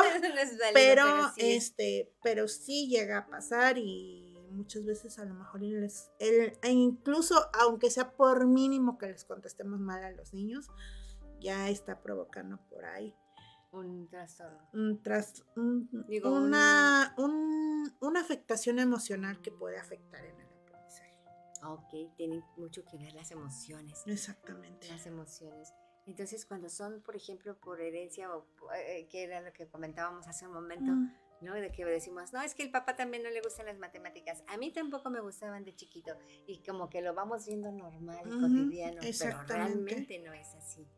Speaker 3: pero, sí. este, pero sí llega a pasar y muchas veces a lo mejor les, el, e incluso aunque sea por mínimo que les contestemos mal a los niños, ya está provocando por ahí
Speaker 2: un trastorno.
Speaker 3: Un tras, una, una afectación emocional que puede afectar en el aprendizaje.
Speaker 2: Ok, tienen mucho que ver las emociones.
Speaker 3: Exactamente.
Speaker 2: Las emociones. Entonces, cuando son, por ejemplo, por herencia, o eh, que era lo que comentábamos hace un momento, mm. ¿no? De que decimos, no, es que el papá también no le gustan las matemáticas. A mí tampoco me gustaban de chiquito. Y como que lo vamos viendo normal y cotidiano, pero realmente no es así,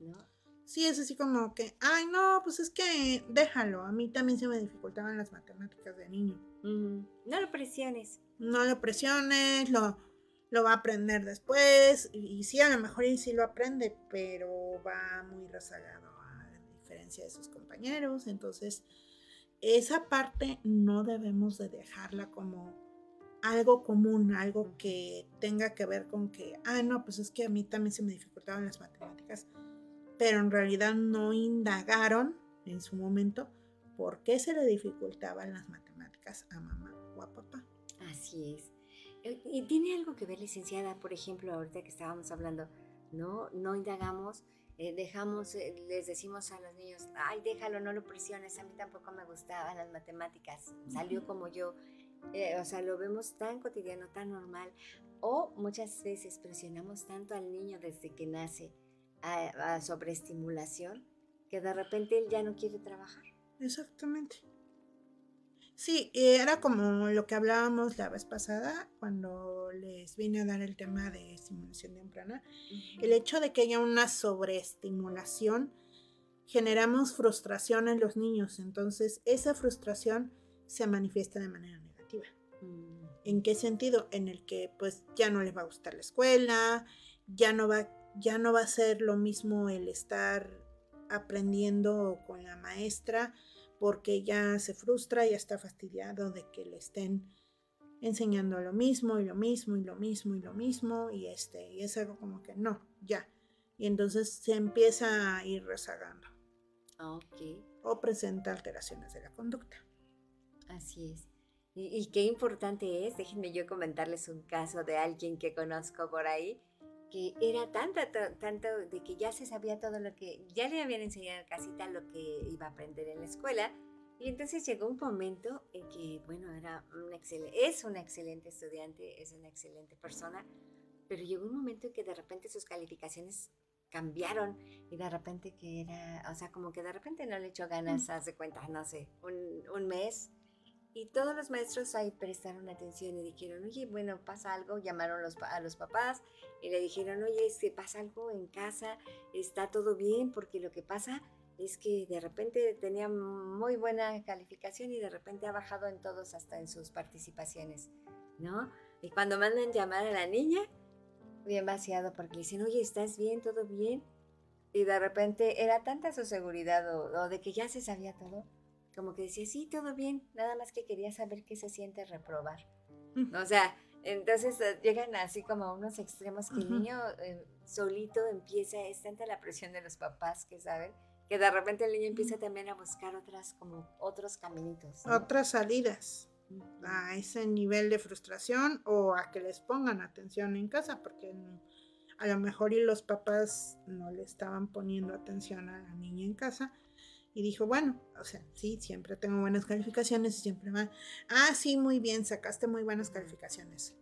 Speaker 2: ¿no?
Speaker 3: Sí, es así como que, ay, no, pues es que déjalo. A mí también se me dificultaban las matemáticas de niño.
Speaker 2: No lo presiones.
Speaker 3: No lo presiones, lo, lo va a aprender después. Y, sí, a lo mejor y sí lo aprende, pero va muy rezagado a diferencia de sus compañeros. Entonces, esa parte no debemos de dejarla como algo común, algo que tenga que ver con que, ah, no, pues es que a mí también se me dificultaban las matemáticas, pero en realidad no indagaron en su momento por qué se le dificultaban las matemáticas a mamá o a papá.
Speaker 2: Así es. Eh, y tiene algo que ver, licenciada, por ejemplo, ahorita que estábamos hablando, ¿no? No indagamos eh, dejamos, eh, les decimos a los niños, ay, déjalo, no lo presiones, a mí tampoco me gustaban las matemáticas, salió como yo. Eh, o sea, lo vemos tan cotidiano, tan normal. O muchas veces presionamos tanto al niño desde que nace a, a sobreestimulación que de repente él ya no quiere trabajar.
Speaker 3: Exactamente. Sí, era como lo que hablábamos la vez pasada cuando les vine a dar el tema de estimulación temprana. El hecho de que haya una sobreestimulación generamos frustración en los niños, entonces esa frustración se manifiesta de manera negativa. Mm. ¿En qué sentido? En el que pues ya no les va a gustar la escuela, ya no va, ya no va a ser lo mismo el estar aprendiendo con la maestra, porque ya se frustra, ya está fastidiado de que le estén enseñando lo mismo y lo mismo y lo mismo y lo mismo y este y es algo como que no, ya. Y entonces se empieza a ir rezagando.
Speaker 2: Ok.
Speaker 3: O presenta alteraciones de la conducta.
Speaker 2: Así es. Y, qué importante es, déjenme yo comentarles un caso de alguien que conozco por ahí, que era tanto, tanto de que ya se sabía todo lo que, ya le habían enseñado casi tal lo que iba a aprender en la escuela. Y entonces llegó un momento en que, bueno, era un excelente, es una excelente estudiante, es una excelente persona, pero llegó un momento en que de repente sus calificaciones cambiaron y de repente que era, o sea, como que de repente no le echó ganas, hace cuenta, no sé, un, un mes y todos los maestros ahí prestaron atención y dijeron, oye, bueno, pasa algo, llamaron a los papás y le dijeron, oye, que pasa algo en casa, está todo bien, porque lo que pasa es que de repente tenía muy buena calificación y de repente ha bajado en todos, hasta en sus participaciones, ¿no? Y cuando mandan llamar a la niña, bien vaciado, porque le dicen, oye, ¿estás bien? ¿Todo bien? Y de repente era tanta su seguridad o de que ya se sabía todo, como que decía, sí, todo bien, nada más que quería saber qué se siente reprobar. O sea, entonces eh, llegan así como a unos extremos que el niño eh, solito empieza, es tanta la presión de los papás que saben, que de repente el niño empieza también a buscar otras, como otros caminitos.
Speaker 3: Otras salidas a ese nivel de frustración o a que les pongan atención en casa, porque a lo mejor y los papás no le estaban poniendo atención a la niña en casa y dijo, bueno, o sea, sí, siempre tengo buenas calificaciones y siempre va, ah, sí, muy bien, sacaste muy buenas calificaciones.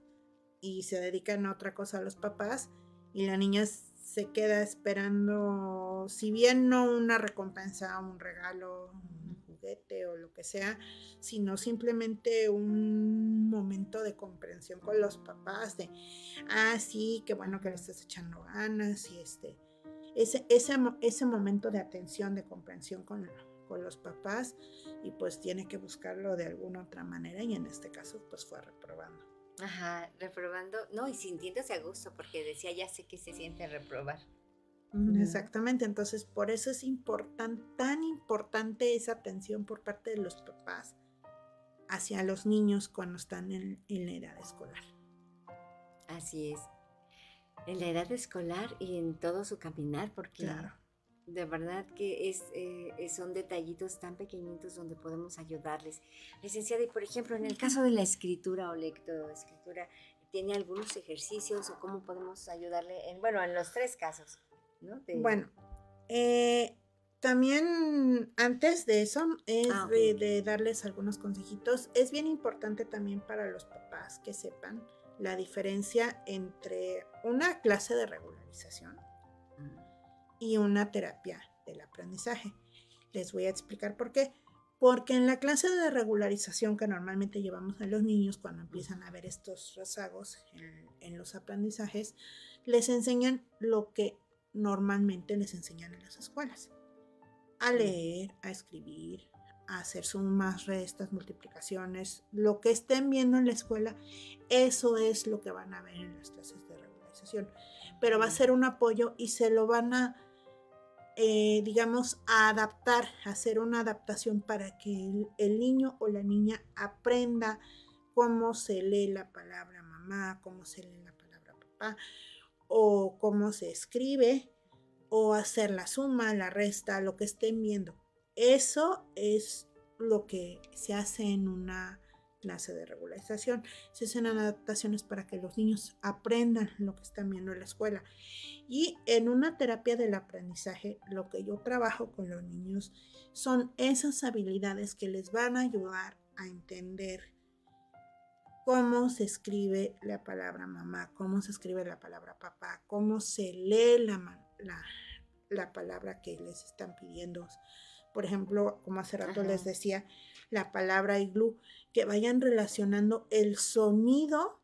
Speaker 3: Y se dedican a otra cosa a los papás y la niña se queda esperando, si bien no una recompensa, un regalo, un juguete o lo que sea, sino simplemente un momento de comprensión con los papás de, ah, sí, qué bueno que le estás echando ganas y este, ese, ese, momento de atención, de comprensión con, con los papás y pues tiene que buscarlo de alguna otra manera y en este caso pues fue reprobando.
Speaker 2: Ajá, reprobando, no, y sintiéndose a gusto, porque decía, ya sé que se siente reprobar.
Speaker 3: Exactamente, entonces por eso es importante, tan importante esa atención por parte de los papás hacia los niños cuando están en, la edad escolar.
Speaker 2: Así es, en la edad escolar y en todo su caminar, porque de verdad que es, eh, son detallitos tan pequeñitos donde podemos ayudarles. Licenciada, y por ejemplo, en el caso de la escritura o lectoescritura, ¿tiene algunos ejercicios o cómo podemos ayudarle? En, bueno, en los tres casos.
Speaker 3: Bueno, eh, también antes de eso, es ah, de, darles algunos consejitos, es bien importante también para los papás que sepan la diferencia entre una clase de regularización y una terapia del aprendizaje. Les voy a explicar por qué. Porque en la clase de regularización que normalmente llevamos a los niños cuando empiezan a ver estos rezagos en los aprendizajes, les enseñan lo que normalmente les enseñan en las escuelas. A leer, a escribir, hacer sumas, restas, multiplicaciones, lo que estén viendo en la escuela, eso es lo que van a ver en las clases de regularización. Pero va a ser un apoyo y se lo van a, eh, digamos, a adaptar, a hacer una adaptación para que el niño o la niña aprenda cómo se lee la palabra mamá, cómo se lee la palabra papá, o cómo se escribe o hacer la suma, la resta, lo que estén viendo. Eso es lo que se hace en una clase de regularización. Se hacen adaptaciones para que los niños aprendan lo que están viendo en la escuela. Y en una terapia del aprendizaje, lo que yo trabajo con los niños son esas habilidades que les van a ayudar a entender cómo se escribe la palabra mamá, cómo se escribe la palabra papá, cómo se lee la, la, palabra que les están pidiendo. Por ejemplo, como hace rato les decía, la palabra iglú, que vayan relacionando el sonido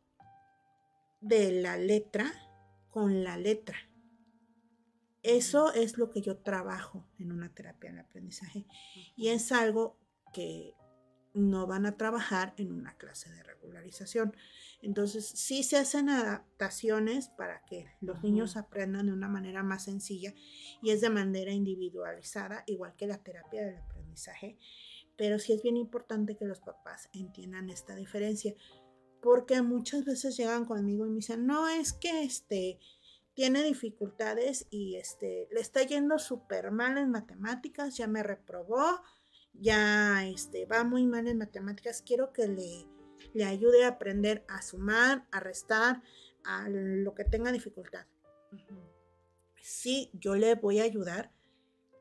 Speaker 3: de la letra con la letra. Eso es lo que yo trabajo en una terapia de aprendizaje. Y es algo que no van a trabajar en una clase de regularización. Entonces, sí se hacen adaptaciones para que los niños aprendan de una manera más sencilla y es de manera individualizada, igual que la terapia del aprendizaje. Pero sí es bien importante que los papás entiendan esta diferencia, porque muchas veces llegan conmigo y me dicen, no, es que este tiene dificultades y este le está yendo súper mal en matemáticas, ya me reprobó, ya este, va muy mal en matemáticas, quiero que le, le ayude a aprender a sumar, a restar, a lo que tenga dificultad. Sí, yo le voy a ayudar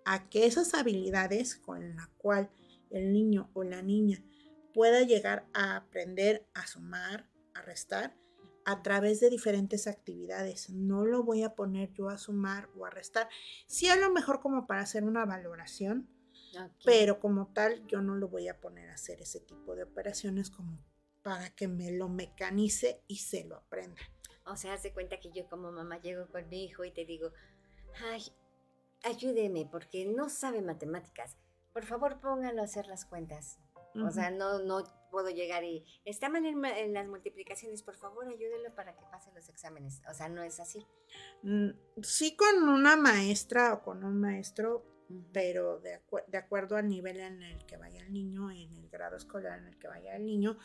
Speaker 3: a que esas habilidades con la cual el niño o la niña pueda llegar a aprender a sumar, a restar, a través de diferentes actividades. No lo voy a poner yo a sumar o a restar. Sí, a lo mejor como para hacer una valoración, pero como tal, yo no lo voy a poner a hacer ese tipo de operaciones como para que me lo mecanice y se lo aprenda.
Speaker 2: O sea, haz de cuenta que yo como mamá llego con mi hijo y te digo, ay, ayúdeme porque no sabe matemáticas. Por favor, póngalo a hacer las cuentas. O sea, no, no puedo llegar y está mal en, las multiplicaciones, por favor, ayúdelo para que pase los exámenes. O sea, no es así.
Speaker 3: Mm, sí, con una maestra o con un maestro pero de, de, acuerdo al nivel en el que vaya el niño, en el grado escolar en el que vaya el niño,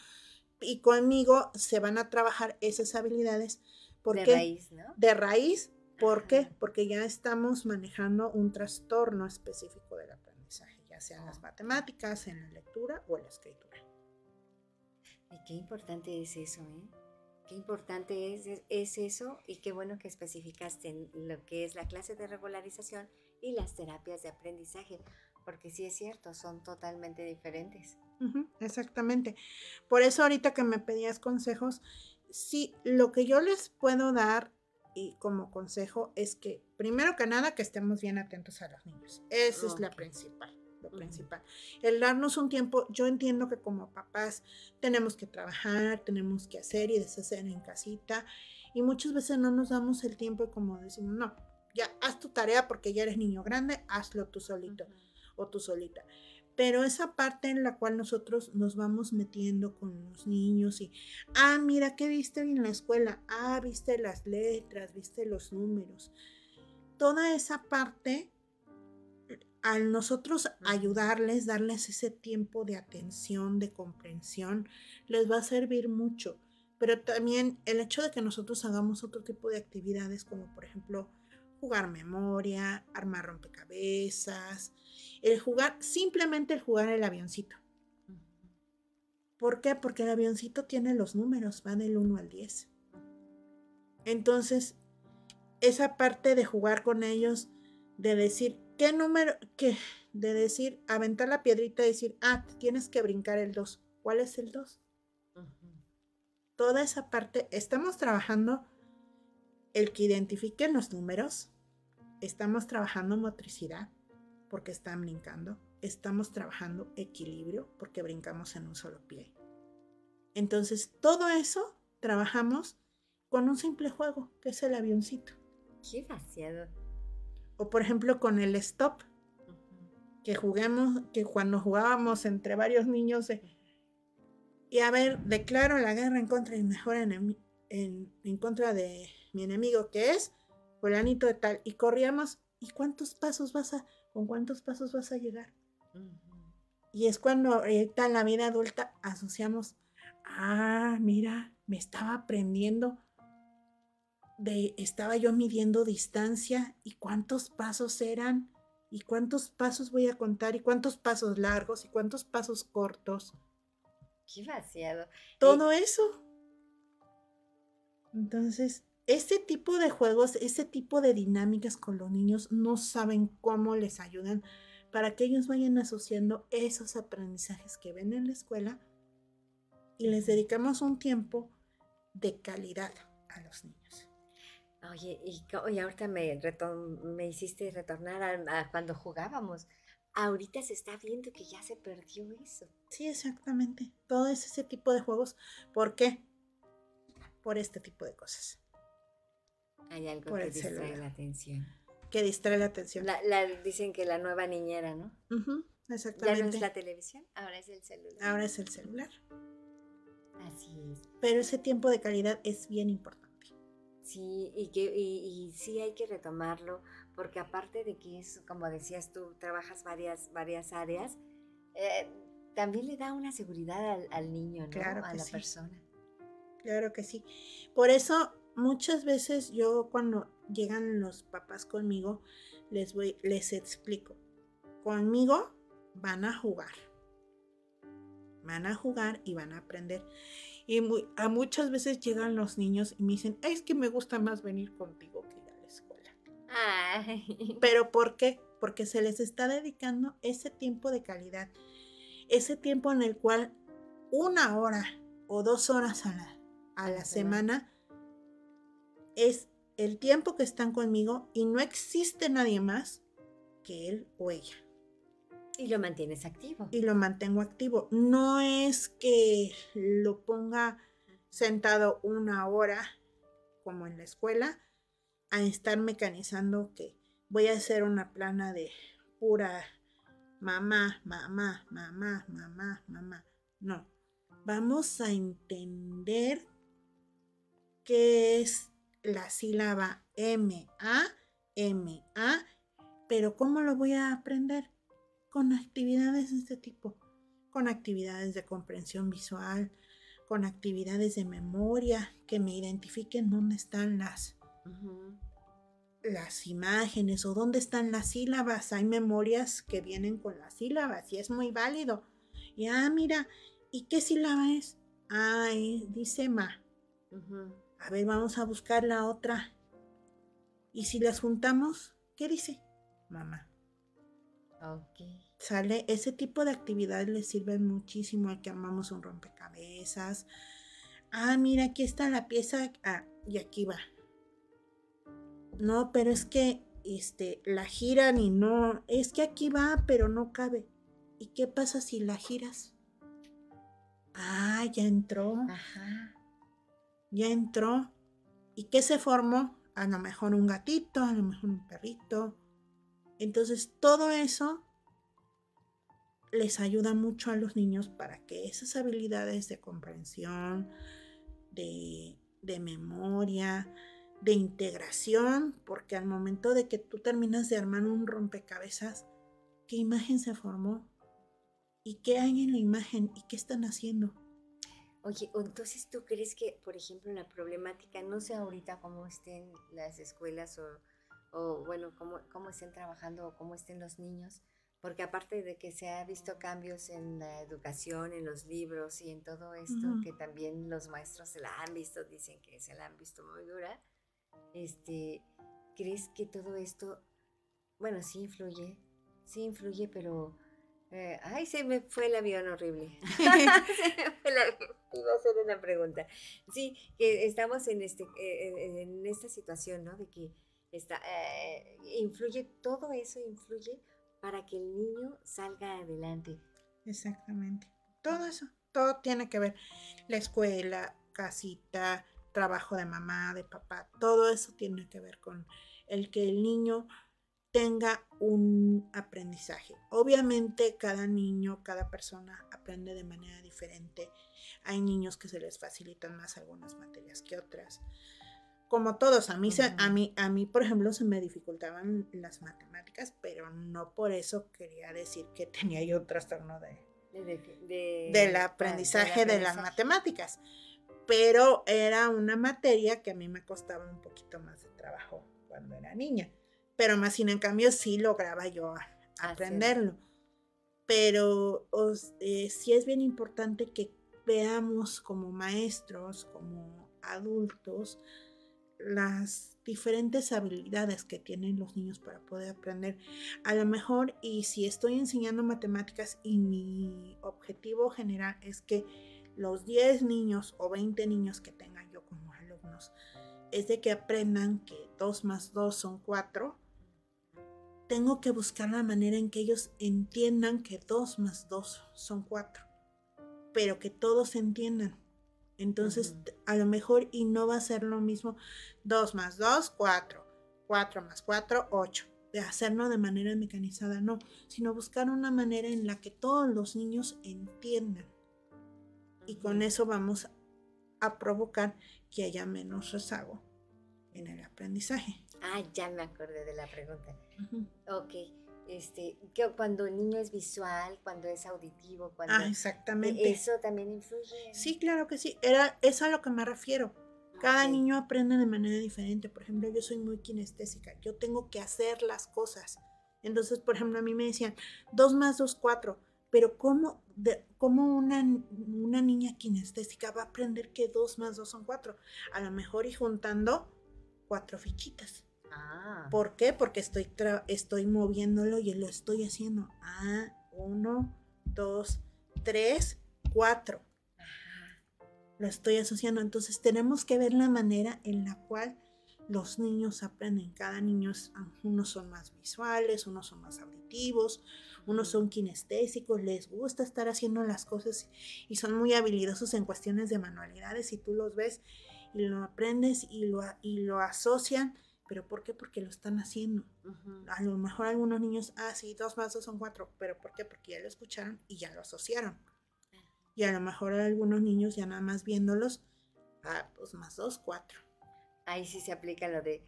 Speaker 3: y conmigo se van a trabajar esas habilidades.
Speaker 2: de raíz, ¿no?
Speaker 3: De raíz, ¿por qué? Porque ya estamos manejando un trastorno específico del aprendizaje, ya sea en las matemáticas, en la lectura o en la escritura.
Speaker 2: Y qué importante es eso, ¿eh? Qué importante es, es eso y qué bueno que especificaste lo que es la clase de regularización y las terapias de aprendizaje, porque sí es cierto, son totalmente diferentes.
Speaker 3: exactamente. Por eso ahorita que me pedías consejos, sí, lo que yo les puedo dar y como consejo es que, primero que nada, que estemos bien atentos a los niños. Esa es la principal lo principal. El darnos un tiempo, yo entiendo que como papás tenemos que trabajar, tenemos que hacer y deshacer en casita y muchas veces no nos damos el tiempo y como decimos, no, ya haz tu tarea porque ya eres niño grande, hazlo tú solito o tú solita. pero esa parte en la cual nosotros nos vamos metiendo con los niños y, ah, mira, ¿qué viste en la escuela? Ah, viste las letras, viste los números. Toda esa parte, al nosotros ayudarles, darles ese tiempo de atención, de comprensión, les va a servir mucho. Pero también el hecho de que nosotros hagamos otro tipo de actividades, como por ejemplo jugar memoria, armar rompecabezas, el jugar, simplemente el jugar el avioncito. ¿Por qué? Porque el avioncito tiene los números, va del 1 al 10. Entonces, esa parte de jugar con ellos, de decir, ¿qué número? ¿Qué? De decir, aventar la piedrita y decir, ah, tienes que brincar el 2. ¿Cuál es el 2? Toda esa parte, estamos trabajando el que identifiquen los números, estamos trabajando motricidad, porque están brincando. Estamos trabajando equilibrio porque brincamos en un solo pie. Entonces, todo eso trabajamos con un simple juego, que es el avioncito.
Speaker 2: Qué vaciado.
Speaker 3: O por ejemplo con el stop, que juguemos, que cuando jugábamos entre varios niños, y a ver, declaro la guerra en contra de mejor en, en contra de mi enemigo, que es fulanito de tal, y corríamos, ¿y cuántos pasos vas a, ¿con cuántos pasos vas a llegar? Y es cuando ahorita en la vida adulta asociamos, ah, mira, me estaba aprendiendo, de, estaba yo midiendo distancia y cuántos pasos eran y cuántos pasos voy a contar y cuántos pasos largos y cuántos pasos cortos.
Speaker 2: Qué vaciado.
Speaker 3: Todo eso. Entonces, este tipo de juegos, ese tipo de dinámicas con los niños no saben cómo les ayudan para que ellos vayan asociando esos aprendizajes que ven en la escuela y les dedicamos un tiempo de calidad a los niños.
Speaker 2: Oye, y, ahorita me, me hiciste retornar a, cuando jugábamos. Ahorita se está viendo que ya se perdió eso.
Speaker 3: Sí, exactamente. Todo es ese tipo de juegos. ¿Por qué? Por este tipo de cosas.
Speaker 2: Hay algo que distrae la atención.
Speaker 3: Que distrae la atención.
Speaker 2: dicen que la nueva niñera, ¿no?
Speaker 3: exactamente.
Speaker 2: Ya no es la televisión, ahora es el celular.
Speaker 3: Ahora es el celular.
Speaker 2: Así es.
Speaker 3: Pero ese tiempo de calidad es bien importante.
Speaker 2: Sí, y, que, y, sí hay que retomarlo, porque aparte de que es, como decías tú, trabajas varias, varias áreas, eh, también le da una seguridad al, niño, ¿no?
Speaker 3: Claro
Speaker 2: a la
Speaker 3: sí.
Speaker 2: persona.
Speaker 3: Claro que sí. Por eso muchas veces yo cuando llegan los papás conmigo, les voy, les explico. Conmigo van a jugar. Van a jugar y van a aprender. Y a muchas veces llegan los niños y me dicen, es que me gusta más venir contigo que ir a la escuela. Pero ¿por qué? Porque se les está dedicando ese tiempo de calidad. Ese tiempo en el cual una hora o dos horas a la, a la semana es el tiempo que están conmigo y no existe nadie más que él o ella.
Speaker 2: Y lo mantienes activo.
Speaker 3: Y lo mantengo activo. No es que lo ponga sentado una hora como en la escuela a estar mecanizando que voy a hacer una plana de pura mamá, mamá, mamá, mamá, mamá. No. Vamos a entender qué es la sílaba M, A, M, A, pero ¿cómo lo voy a aprender? Con actividades de este tipo, con actividades de comprensión visual, con actividades de memoria que me identifiquen dónde están las, las imágenes o dónde están las sílabas. Hay memorias que vienen con las sílabas y es muy válido. Y ah, mira, ¿y qué sílaba es? Ah, dice ma. A ver, vamos a buscar la otra. Y si las juntamos, ¿qué dice? Mamá.
Speaker 2: Ok.
Speaker 3: Sale, ese tipo de actividades le sirven muchísimo a que armamos un rompecabezas. Ah, mira, aquí está la pieza. Ah, y aquí va. No, pero es que este, la giran y no. Es que aquí va, pero no cabe. ¿Y qué pasa si la giras? Ah, ya entró.
Speaker 2: Ajá
Speaker 3: ya entró. ¿Y qué se formó? A lo mejor un gatito, a lo mejor un perrito. Entonces todo eso les ayuda mucho a los niños para que esas habilidades de comprensión, de, de memoria, de integración, porque al momento de que tú terminas de armar un rompecabezas, ¿qué imagen se formó? ¿Y qué hay en la imagen? ¿Y qué están haciendo?
Speaker 2: Oye, entonces tú crees que, por ejemplo, la problemática, no sé ahorita cómo estén las escuelas o, o bueno, cómo, cómo estén trabajando o cómo estén los niños, porque aparte de que se ha visto cambios en la educación, en los libros y en todo esto, que también los maestros se la han visto, dicen que se la han visto muy dura, este, ¿crees que todo esto, bueno, sí influye, sí influye, pero... Eh, ay, se me fue el avión horrible. se me fue el avión. Iba a hacer una pregunta. Sí, que estamos en, este, eh, en esta situación, ¿no? De que está, eh, influye, todo eso influye para que el niño salga adelante.
Speaker 3: Exactamente. Todo eso, todo tiene que ver. La escuela, casita, trabajo de mamá, de papá, todo eso tiene que ver con el que el niño tenga un aprendizaje. Obviamente cada niño, cada persona aprende de manera diferente. Hay niños que se les facilitan más algunas materias que otras como todos, a mí, a, mí, a mí, por ejemplo, se me dificultaban las matemáticas, pero no por eso quería decir que tenía yo un trastorno de, del aprendizaje de las matemáticas. Pero era una materia que a mí me costaba un poquito más de trabajo cuando era niña. Pero más sin en cambio sí lograba yo aprenderlo. Pero eh, sí es bien importante que veamos como maestros, como adultos, las diferentes habilidades que tienen los niños para poder aprender. A lo mejor, y si estoy enseñando matemáticas y mi objetivo general es que los 10 niños o 20 niños que tenga yo como alumnos, es de que aprendan que 2 más 2 son 4, tengo que buscar la manera en que ellos entiendan que 2 más 2 son 4, pero que todos entiendan entonces, a lo mejor y no va a ser lo mismo 2 más 2, 4, 4 más 4, 8. De hacerlo de manera mecanizada, no, sino buscar una manera en la que todos los niños entiendan. Y con eso vamos a provocar que haya menos rezago en el aprendizaje.
Speaker 2: Ah, ya me acordé de la pregunta. Ok este, que cuando el niño es visual, cuando es auditivo, cuando...
Speaker 3: Ah, exactamente.
Speaker 2: Eso también influye.
Speaker 3: Sí, claro que sí. Era, es a lo que me refiero. Cada niño aprende de manera diferente. Por ejemplo, yo soy muy kinestésica. Yo tengo que hacer las cosas. Entonces, por ejemplo, a mí me decían, dos más dos, cuatro. Pero ¿cómo, de, cómo una, una niña kinestésica va a aprender que dos más dos son cuatro? A lo mejor y juntando cuatro fichitas.
Speaker 2: Ah.
Speaker 3: ¿Por qué? Porque estoy, estoy moviéndolo y lo estoy haciendo. Ah, uno, dos, tres, cuatro. Lo estoy asociando. Entonces tenemos que ver la manera en la cual los niños aprenden. Cada niño, unos son más visuales, unos son más auditivos, unos son kinestésicos, les gusta estar haciendo las cosas y son muy habilidosos en cuestiones de manualidades. Y tú los ves lo aprendes y lo, y lo asocian ¿Pero por qué? Porque lo están haciendo. A lo mejor algunos niños, ah, sí, dos más dos son cuatro. ¿Pero por qué? Porque ya lo escucharon y ya lo asociaron. Y a lo mejor algunos niños ya nada más viéndolos, ah, dos más dos, cuatro.
Speaker 2: Ahí sí se aplica lo de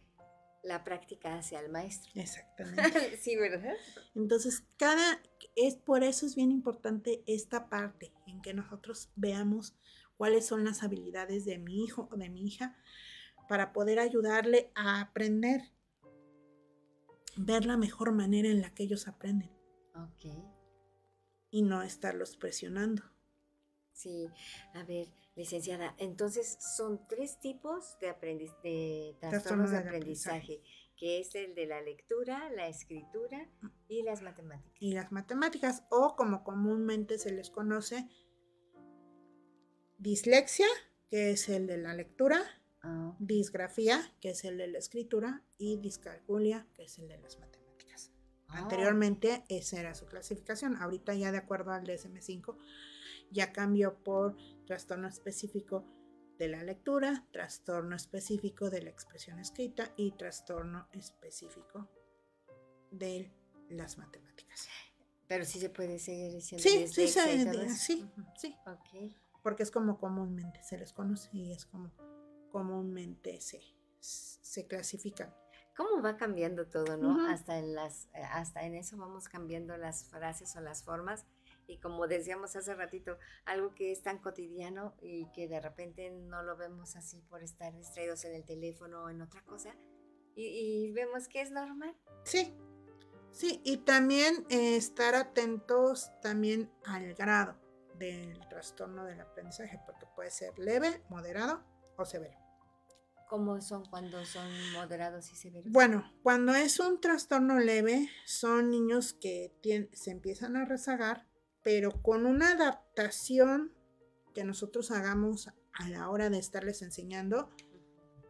Speaker 2: la práctica hacia el maestro.
Speaker 3: Exactamente.
Speaker 2: sí, ¿verdad?
Speaker 3: Entonces, cada, es por eso es bien importante esta parte en que nosotros veamos cuáles son las habilidades de mi hijo o de mi hija para poder ayudarle a aprender, ver la mejor manera en la que ellos aprenden.
Speaker 2: Ok.
Speaker 3: Y no estarlos presionando.
Speaker 2: Sí, a ver, licenciada, entonces son tres tipos de, de trastornos de, aprendizaje, que es el de la lectura, la escritura y las matemáticas.
Speaker 3: Y las matemáticas, o como comúnmente se les conoce, dislexia, que es el de la lectura, Ah. disgrafía, que es el de la escritura, y discalculia, que es el de las matemáticas. Ah. Anteriormente esa era su clasificación, ahorita ya de acuerdo al DSM5 ya cambió por trastorno específico de la lectura, trastorno específico de la expresión escrita y trastorno específico de las matemáticas.
Speaker 2: Pero sí se puede seguir diciendo
Speaker 3: Sí, sí, se- sí, sí. Porque es como comúnmente se les conoce y es como comúnmente se, se clasifican.
Speaker 2: ¿Cómo va cambiando todo, no?
Speaker 3: Ujú.
Speaker 2: Hasta en las, eh, hasta en eso vamos cambiando las frases o las formas. Y como decíamos hace ratito, algo que es tan cotidiano y que de repente no lo vemos así por estar distraídos en el teléfono o en otra cosa. Y, y vemos que es normal.
Speaker 3: Sí, sí, y también eh, estar atentos también al grado del trastorno del aprendizaje, porque puede ser leve, moderado o severo.
Speaker 2: ¿Cómo son cuando son moderados y severos?
Speaker 3: Bueno, cuando es un trastorno leve, son niños que se empiezan a rezagar, pero con una adaptación que nosotros hagamos a la hora de estarles enseñando,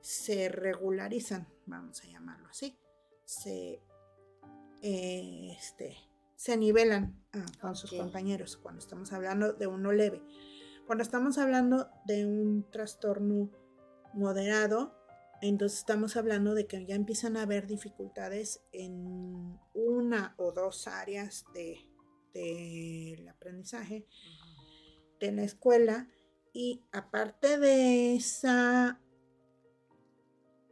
Speaker 3: se regularizan, vamos a llamarlo así, se, eh, este, se nivelan ah, con sus compañeros cuando estamos hablando de uno leve. Cuando estamos hablando de un trastorno moderado, entonces estamos hablando de que ya empiezan a haber dificultades en una o dos áreas de, del aprendizaje de la escuela y aparte de esa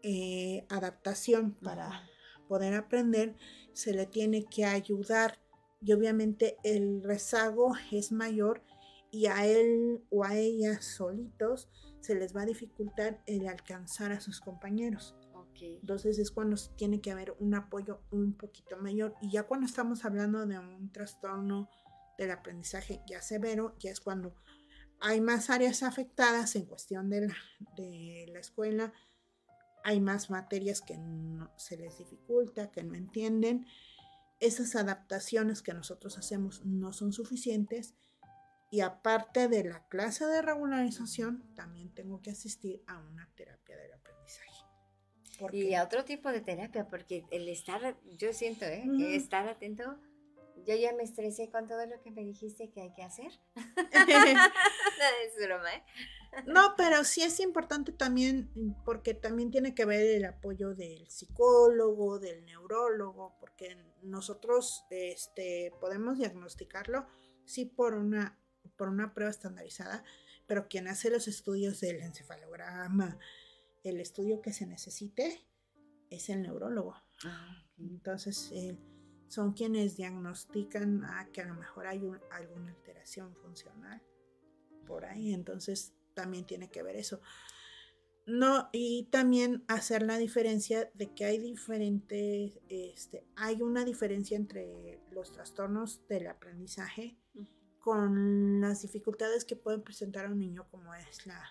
Speaker 3: eh, adaptación para poder aprender, se le tiene que ayudar y obviamente el rezago es mayor y a él o a ella solitos se les va a dificultar el alcanzar a sus compañeros.
Speaker 2: Ok.
Speaker 3: Entonces es cuando tiene que haber un apoyo un poquito mayor. Y ya cuando estamos hablando de un trastorno del aprendizaje ya severo, ya es cuando hay más áreas afectadas en cuestión de la, de la escuela, hay más materias que no, se les dificulta, que no entienden. Esas adaptaciones que nosotros hacemos no son suficientes. Y aparte de la clase de regularización, también tengo que asistir a una terapia del aprendizaje.
Speaker 2: Y a otro tipo de terapia, porque el estar, yo siento, ¿eh? Estar atento, yo ya me estresé con todo lo que me dijiste que hay que hacer. es broma, ¿eh?
Speaker 3: No, pero sí es importante también, mm, porque también tiene que ver el apoyo del psicólogo, del neurólogo, porque nosotros este, podemos diagnosticarlo, sí, por una, por una prueba estandarizada, pero quien hace los estudios del encefalograma, el estudio que se necesite, es el neurólogo.
Speaker 2: Ah,
Speaker 3: Entonces, eh, son quienes diagnostican ah, que a lo mejor hay un- alguna alteración funcional por ahí. Entonces, también tiene que ver eso. No, y también hacer la diferencia de que hay diferentes, este, hay una diferencia entre los trastornos del aprendizaje con las dificultades que pueden presentar a un niño, como es la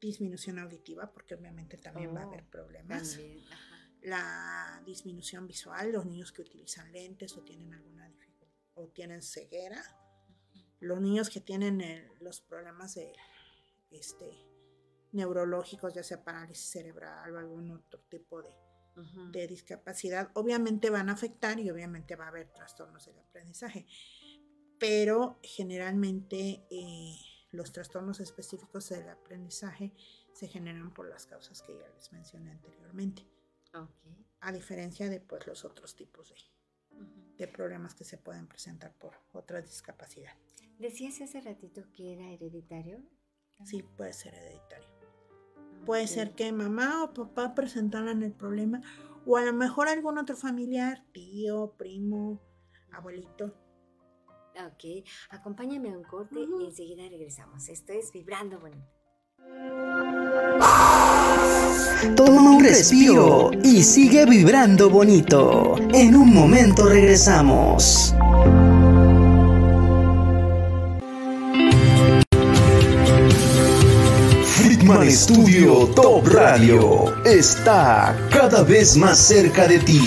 Speaker 3: disminución auditiva, porque obviamente también va a
Speaker 2: Oh,
Speaker 3: haber problemas
Speaker 2: También, ajá.
Speaker 3: la disminución visual, los niños que utilizan lentes o tienen alguna dificultad o tienen ceguera, los niños que tienen el- los problemas de, este, neurológicos, ya sea parálisis cerebral o algún otro tipo de, discapacidad, obviamente van a afectar y obviamente va a haber trastornos del aprendizaje, pero generalmente eh, los trastornos específicos del aprendizaje se generan por las causas que ya les mencioné anteriormente. A diferencia de pues, los otros tipos de, de problemas que se pueden presentar por otra discapacidad.
Speaker 2: Decías hace ratito que era hereditario.
Speaker 3: Sí, puede ser hereditario. Puede
Speaker 2: Ok.
Speaker 3: ser que mamá o papá presentaran el problema o a lo mejor algún otro familiar, tío, primo, abuelito.
Speaker 2: Ok, acompáñame a un corte y enseguida regresamos. Esto es Vibrando Bonito.
Speaker 1: Toma un respiro y sigue vibrando bonito. En un momento regresamos. Studio Top Radio está cada vez más cerca de ti.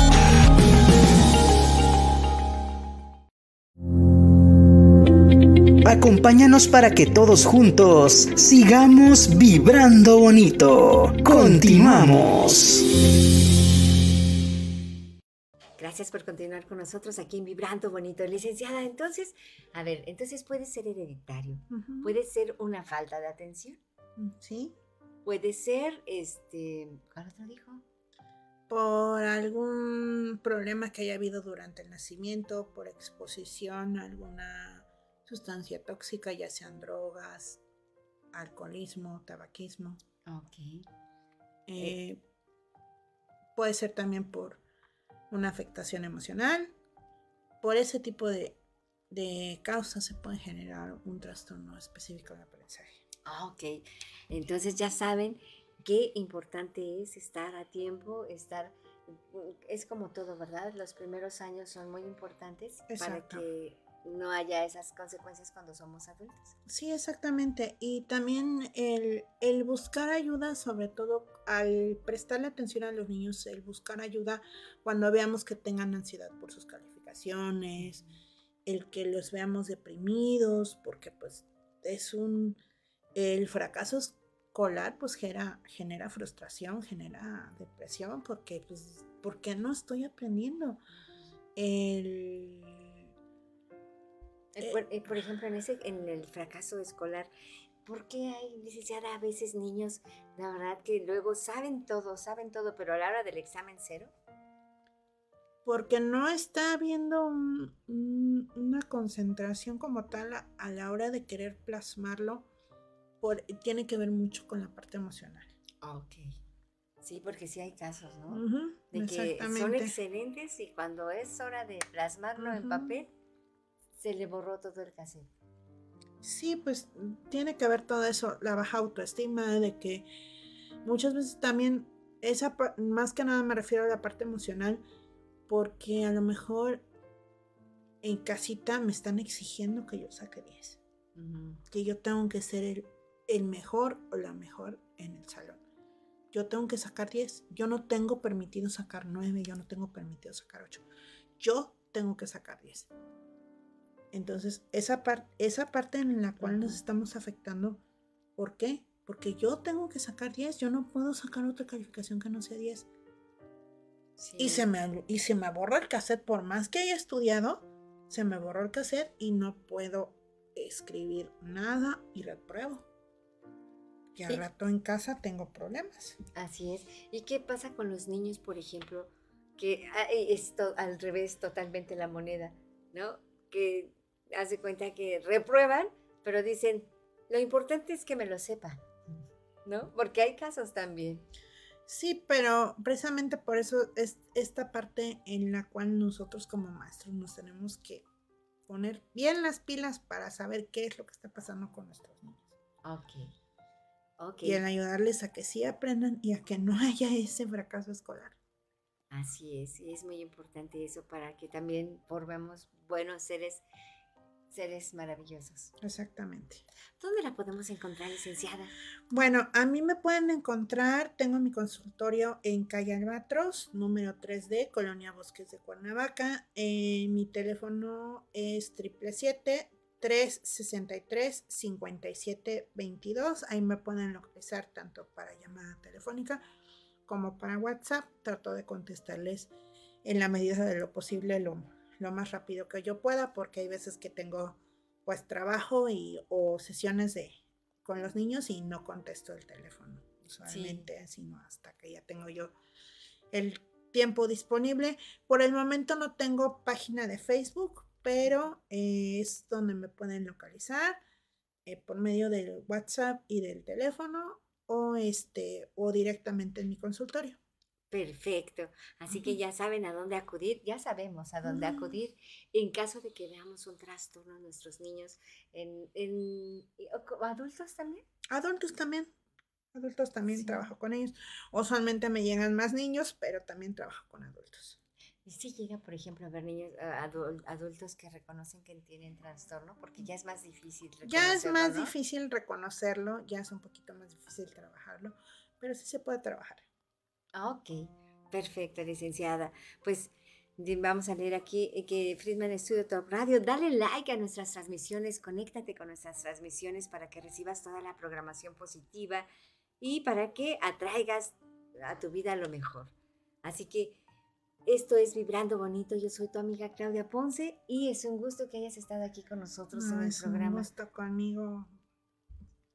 Speaker 5: Acompáñanos para que todos juntos sigamos vibrando bonito. Continuamos.
Speaker 2: Gracias por continuar con nosotros aquí en Vibrando Bonito. Licenciada, entonces, a ver, entonces puede ser hereditario, puede ser una falta de atención,
Speaker 3: Sí.
Speaker 2: puede ser, este, ¿cuál otro dijo?
Speaker 3: Por algún problema que haya habido durante el nacimiento, por exposición a alguna sustancia tóxica, ya sean drogas, alcoholismo, tabaquismo.
Speaker 2: Ok.
Speaker 3: Eh, puede ser también por una afectación emocional. Por ese tipo de, de causas se puede generar un trastorno específico de aprendizaje.
Speaker 2: Ah, ok. Entonces ya saben qué importante es estar a tiempo, estar... Es como todo, ¿verdad? Los primeros años son muy importantes para que no haya esas consecuencias cuando somos adultos.
Speaker 3: Sí, exactamente. Y también el, el buscar ayuda, sobre todo al prestarle atención a los niños, el buscar ayuda cuando veamos que tengan ansiedad por sus calificaciones, el que los veamos deprimidos, porque pues es un... El fracaso escolar pues genera, genera frustración, genera depresión, porque pues, ¿por qué no estoy aprendiendo? El...
Speaker 2: Eh,
Speaker 3: Eh,
Speaker 2: por, eh, por ejemplo, en, ese, en el fracaso escolar, ¿por qué hay, licenciada, a veces niños, la verdad que luego saben todo, saben todo, pero a la hora del examen cero?
Speaker 3: porque no está habiendo un- un- una concentración como tal a, a la hora de querer plasmarlo, por, tiene que ver mucho con la parte emocional.
Speaker 2: Ok. Sí, porque sí hay casos, ¿no? De que son excelentes y cuando es hora de plasmarlo en papel, se le borró todo el cassette.
Speaker 3: Sí, pues tiene que ver todo eso, la baja autoestima, de que muchas veces también, esa más que nada me refiero a la parte emocional, porque a lo mejor en casita me están exigiendo que yo saque 10. que yo tengo que ser el, el mejor o la mejor en el salón. Yo tengo que sacar 10. Yo no tengo permitido sacar 9. Yo no tengo permitido sacar 8. Yo tengo que sacar 10. Entonces, esa, par- esa parte en la cual nos estamos afectando, ¿por qué? Porque yo tengo que sacar 10. Yo no puedo sacar otra calificación que no sea 10.
Speaker 2: Sí.
Speaker 3: Y se, me, y se me borró el cassette, por más que haya estudiado, se me borró el cassette y no puedo escribir nada y repruebo. Y al
Speaker 2: Sí.
Speaker 3: rato en casa tengo problemas.
Speaker 2: Así es. ¿Y qué pasa con los niños, por ejemplo, que ah, eh, es to- al revés totalmente la moneda, ¿no? Que hace cuenta que reprueban, pero dicen, lo importante es que me lo sepa, ¿no? Porque hay casos también.
Speaker 3: Sí, pero precisamente por eso es esta parte en la cual nosotros como maestros nos tenemos que poner bien las pilas para saber qué es lo que está pasando con nuestros niños.
Speaker 2: Ok. Ok.
Speaker 3: Y en ayudarles a que sí aprendan y a que no haya ese fracaso escolar.
Speaker 2: Así es, y es muy importante eso para que también formemos buenos seres, seres maravillosos.
Speaker 3: Exactamente.
Speaker 2: ¿Dónde la podemos encontrar, licenciada?
Speaker 3: Bueno, a mí me pueden encontrar, tengo mi consultorio en calle Albatros, número 3D, Colonia Bosques de Cuernavaca. Eh, mi teléfono es 777-363-5722. Ahí me pueden localizar tanto para llamada telefónica como para WhatsApp. Trato de contestarles en la medida de lo posible lo, lo más rápido que yo pueda, porque hay veces que tengo pues trabajo y o sesiones de con los niños y no contesto el teléfono usualmente, sino hasta que ya tengo yo el tiempo disponible. Por el momento no tengo página de Facebook, pero eh, es donde me pueden localizar eh, por medio del WhatsApp y del teléfono o, este, o directamente en mi consultorio.
Speaker 2: Perfecto. Así que ya saben a dónde acudir, ya sabemos a dónde acudir en caso de que veamos un trastorno en nuestros niños, en, en adultos también.
Speaker 3: Adultos también. Adultos también trabajo con ellos. Usualmente me llegan más niños, pero también trabajo con adultos.
Speaker 2: ¿Y si llega, por ejemplo, a ver niños, adultos que reconocen que tienen trastorno? Porque ya es más difícil
Speaker 3: Ya es más difícil reconocerlo, ya es un poquito más difícil trabajarlo, pero sí se puede trabajar.
Speaker 2: Ah, ok, perfecto, licenciada. Pues vamos a leer aquí eh, que Friedman Studio Top Radio. Dale like a nuestras transmisiones, conéctate con nuestras transmisiones para que recibas toda la programación positiva y para que atraigas a tu vida lo mejor. Así que esto es Vibrando Bonito. Yo soy tu amiga Claudia Ponce y es un gusto que hayas estado aquí con nosotros en el programa. Es un
Speaker 3: gusto conmigo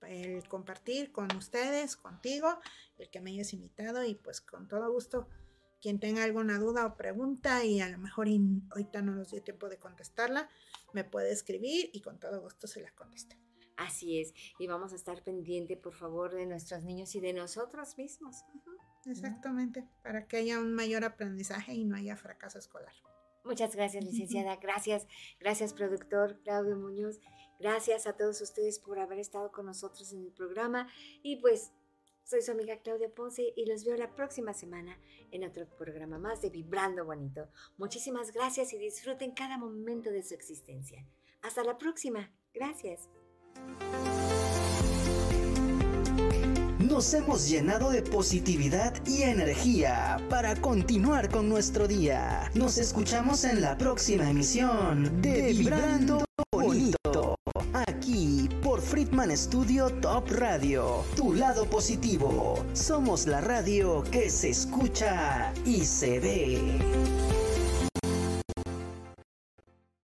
Speaker 3: el compartir con ustedes, contigo, el que me hayas invitado y pues con todo gusto quien tenga alguna duda o pregunta y a lo mejor ahorita no nos dio tiempo de contestarla, me puede escribir y con todo gusto se la contesto.
Speaker 2: Así es, y vamos a estar pendiente, por favor, de nuestros niños y de nosotros mismos.
Speaker 3: Exactamente, para que haya un mayor aprendizaje y no haya fracaso escolar.
Speaker 2: Muchas gracias, licenciada. Gracias, gracias, productor Claudio Muñoz. Gracias a todos ustedes por haber estado con nosotros en el programa. Y pues, soy su amiga Claudia Ponce y los veo la próxima semana en otro programa más de Vibrando Bonito. Muchísimas gracias y disfruten cada momento de su existencia. Hasta la próxima. Gracias.
Speaker 5: Nos hemos llenado de positividad y energía para continuar con nuestro día. Nos escuchamos en la próxima emisión de Vibrando Friedman Studio Top Radio. Tu lado positivo. Somos la radio que se escucha y se ve.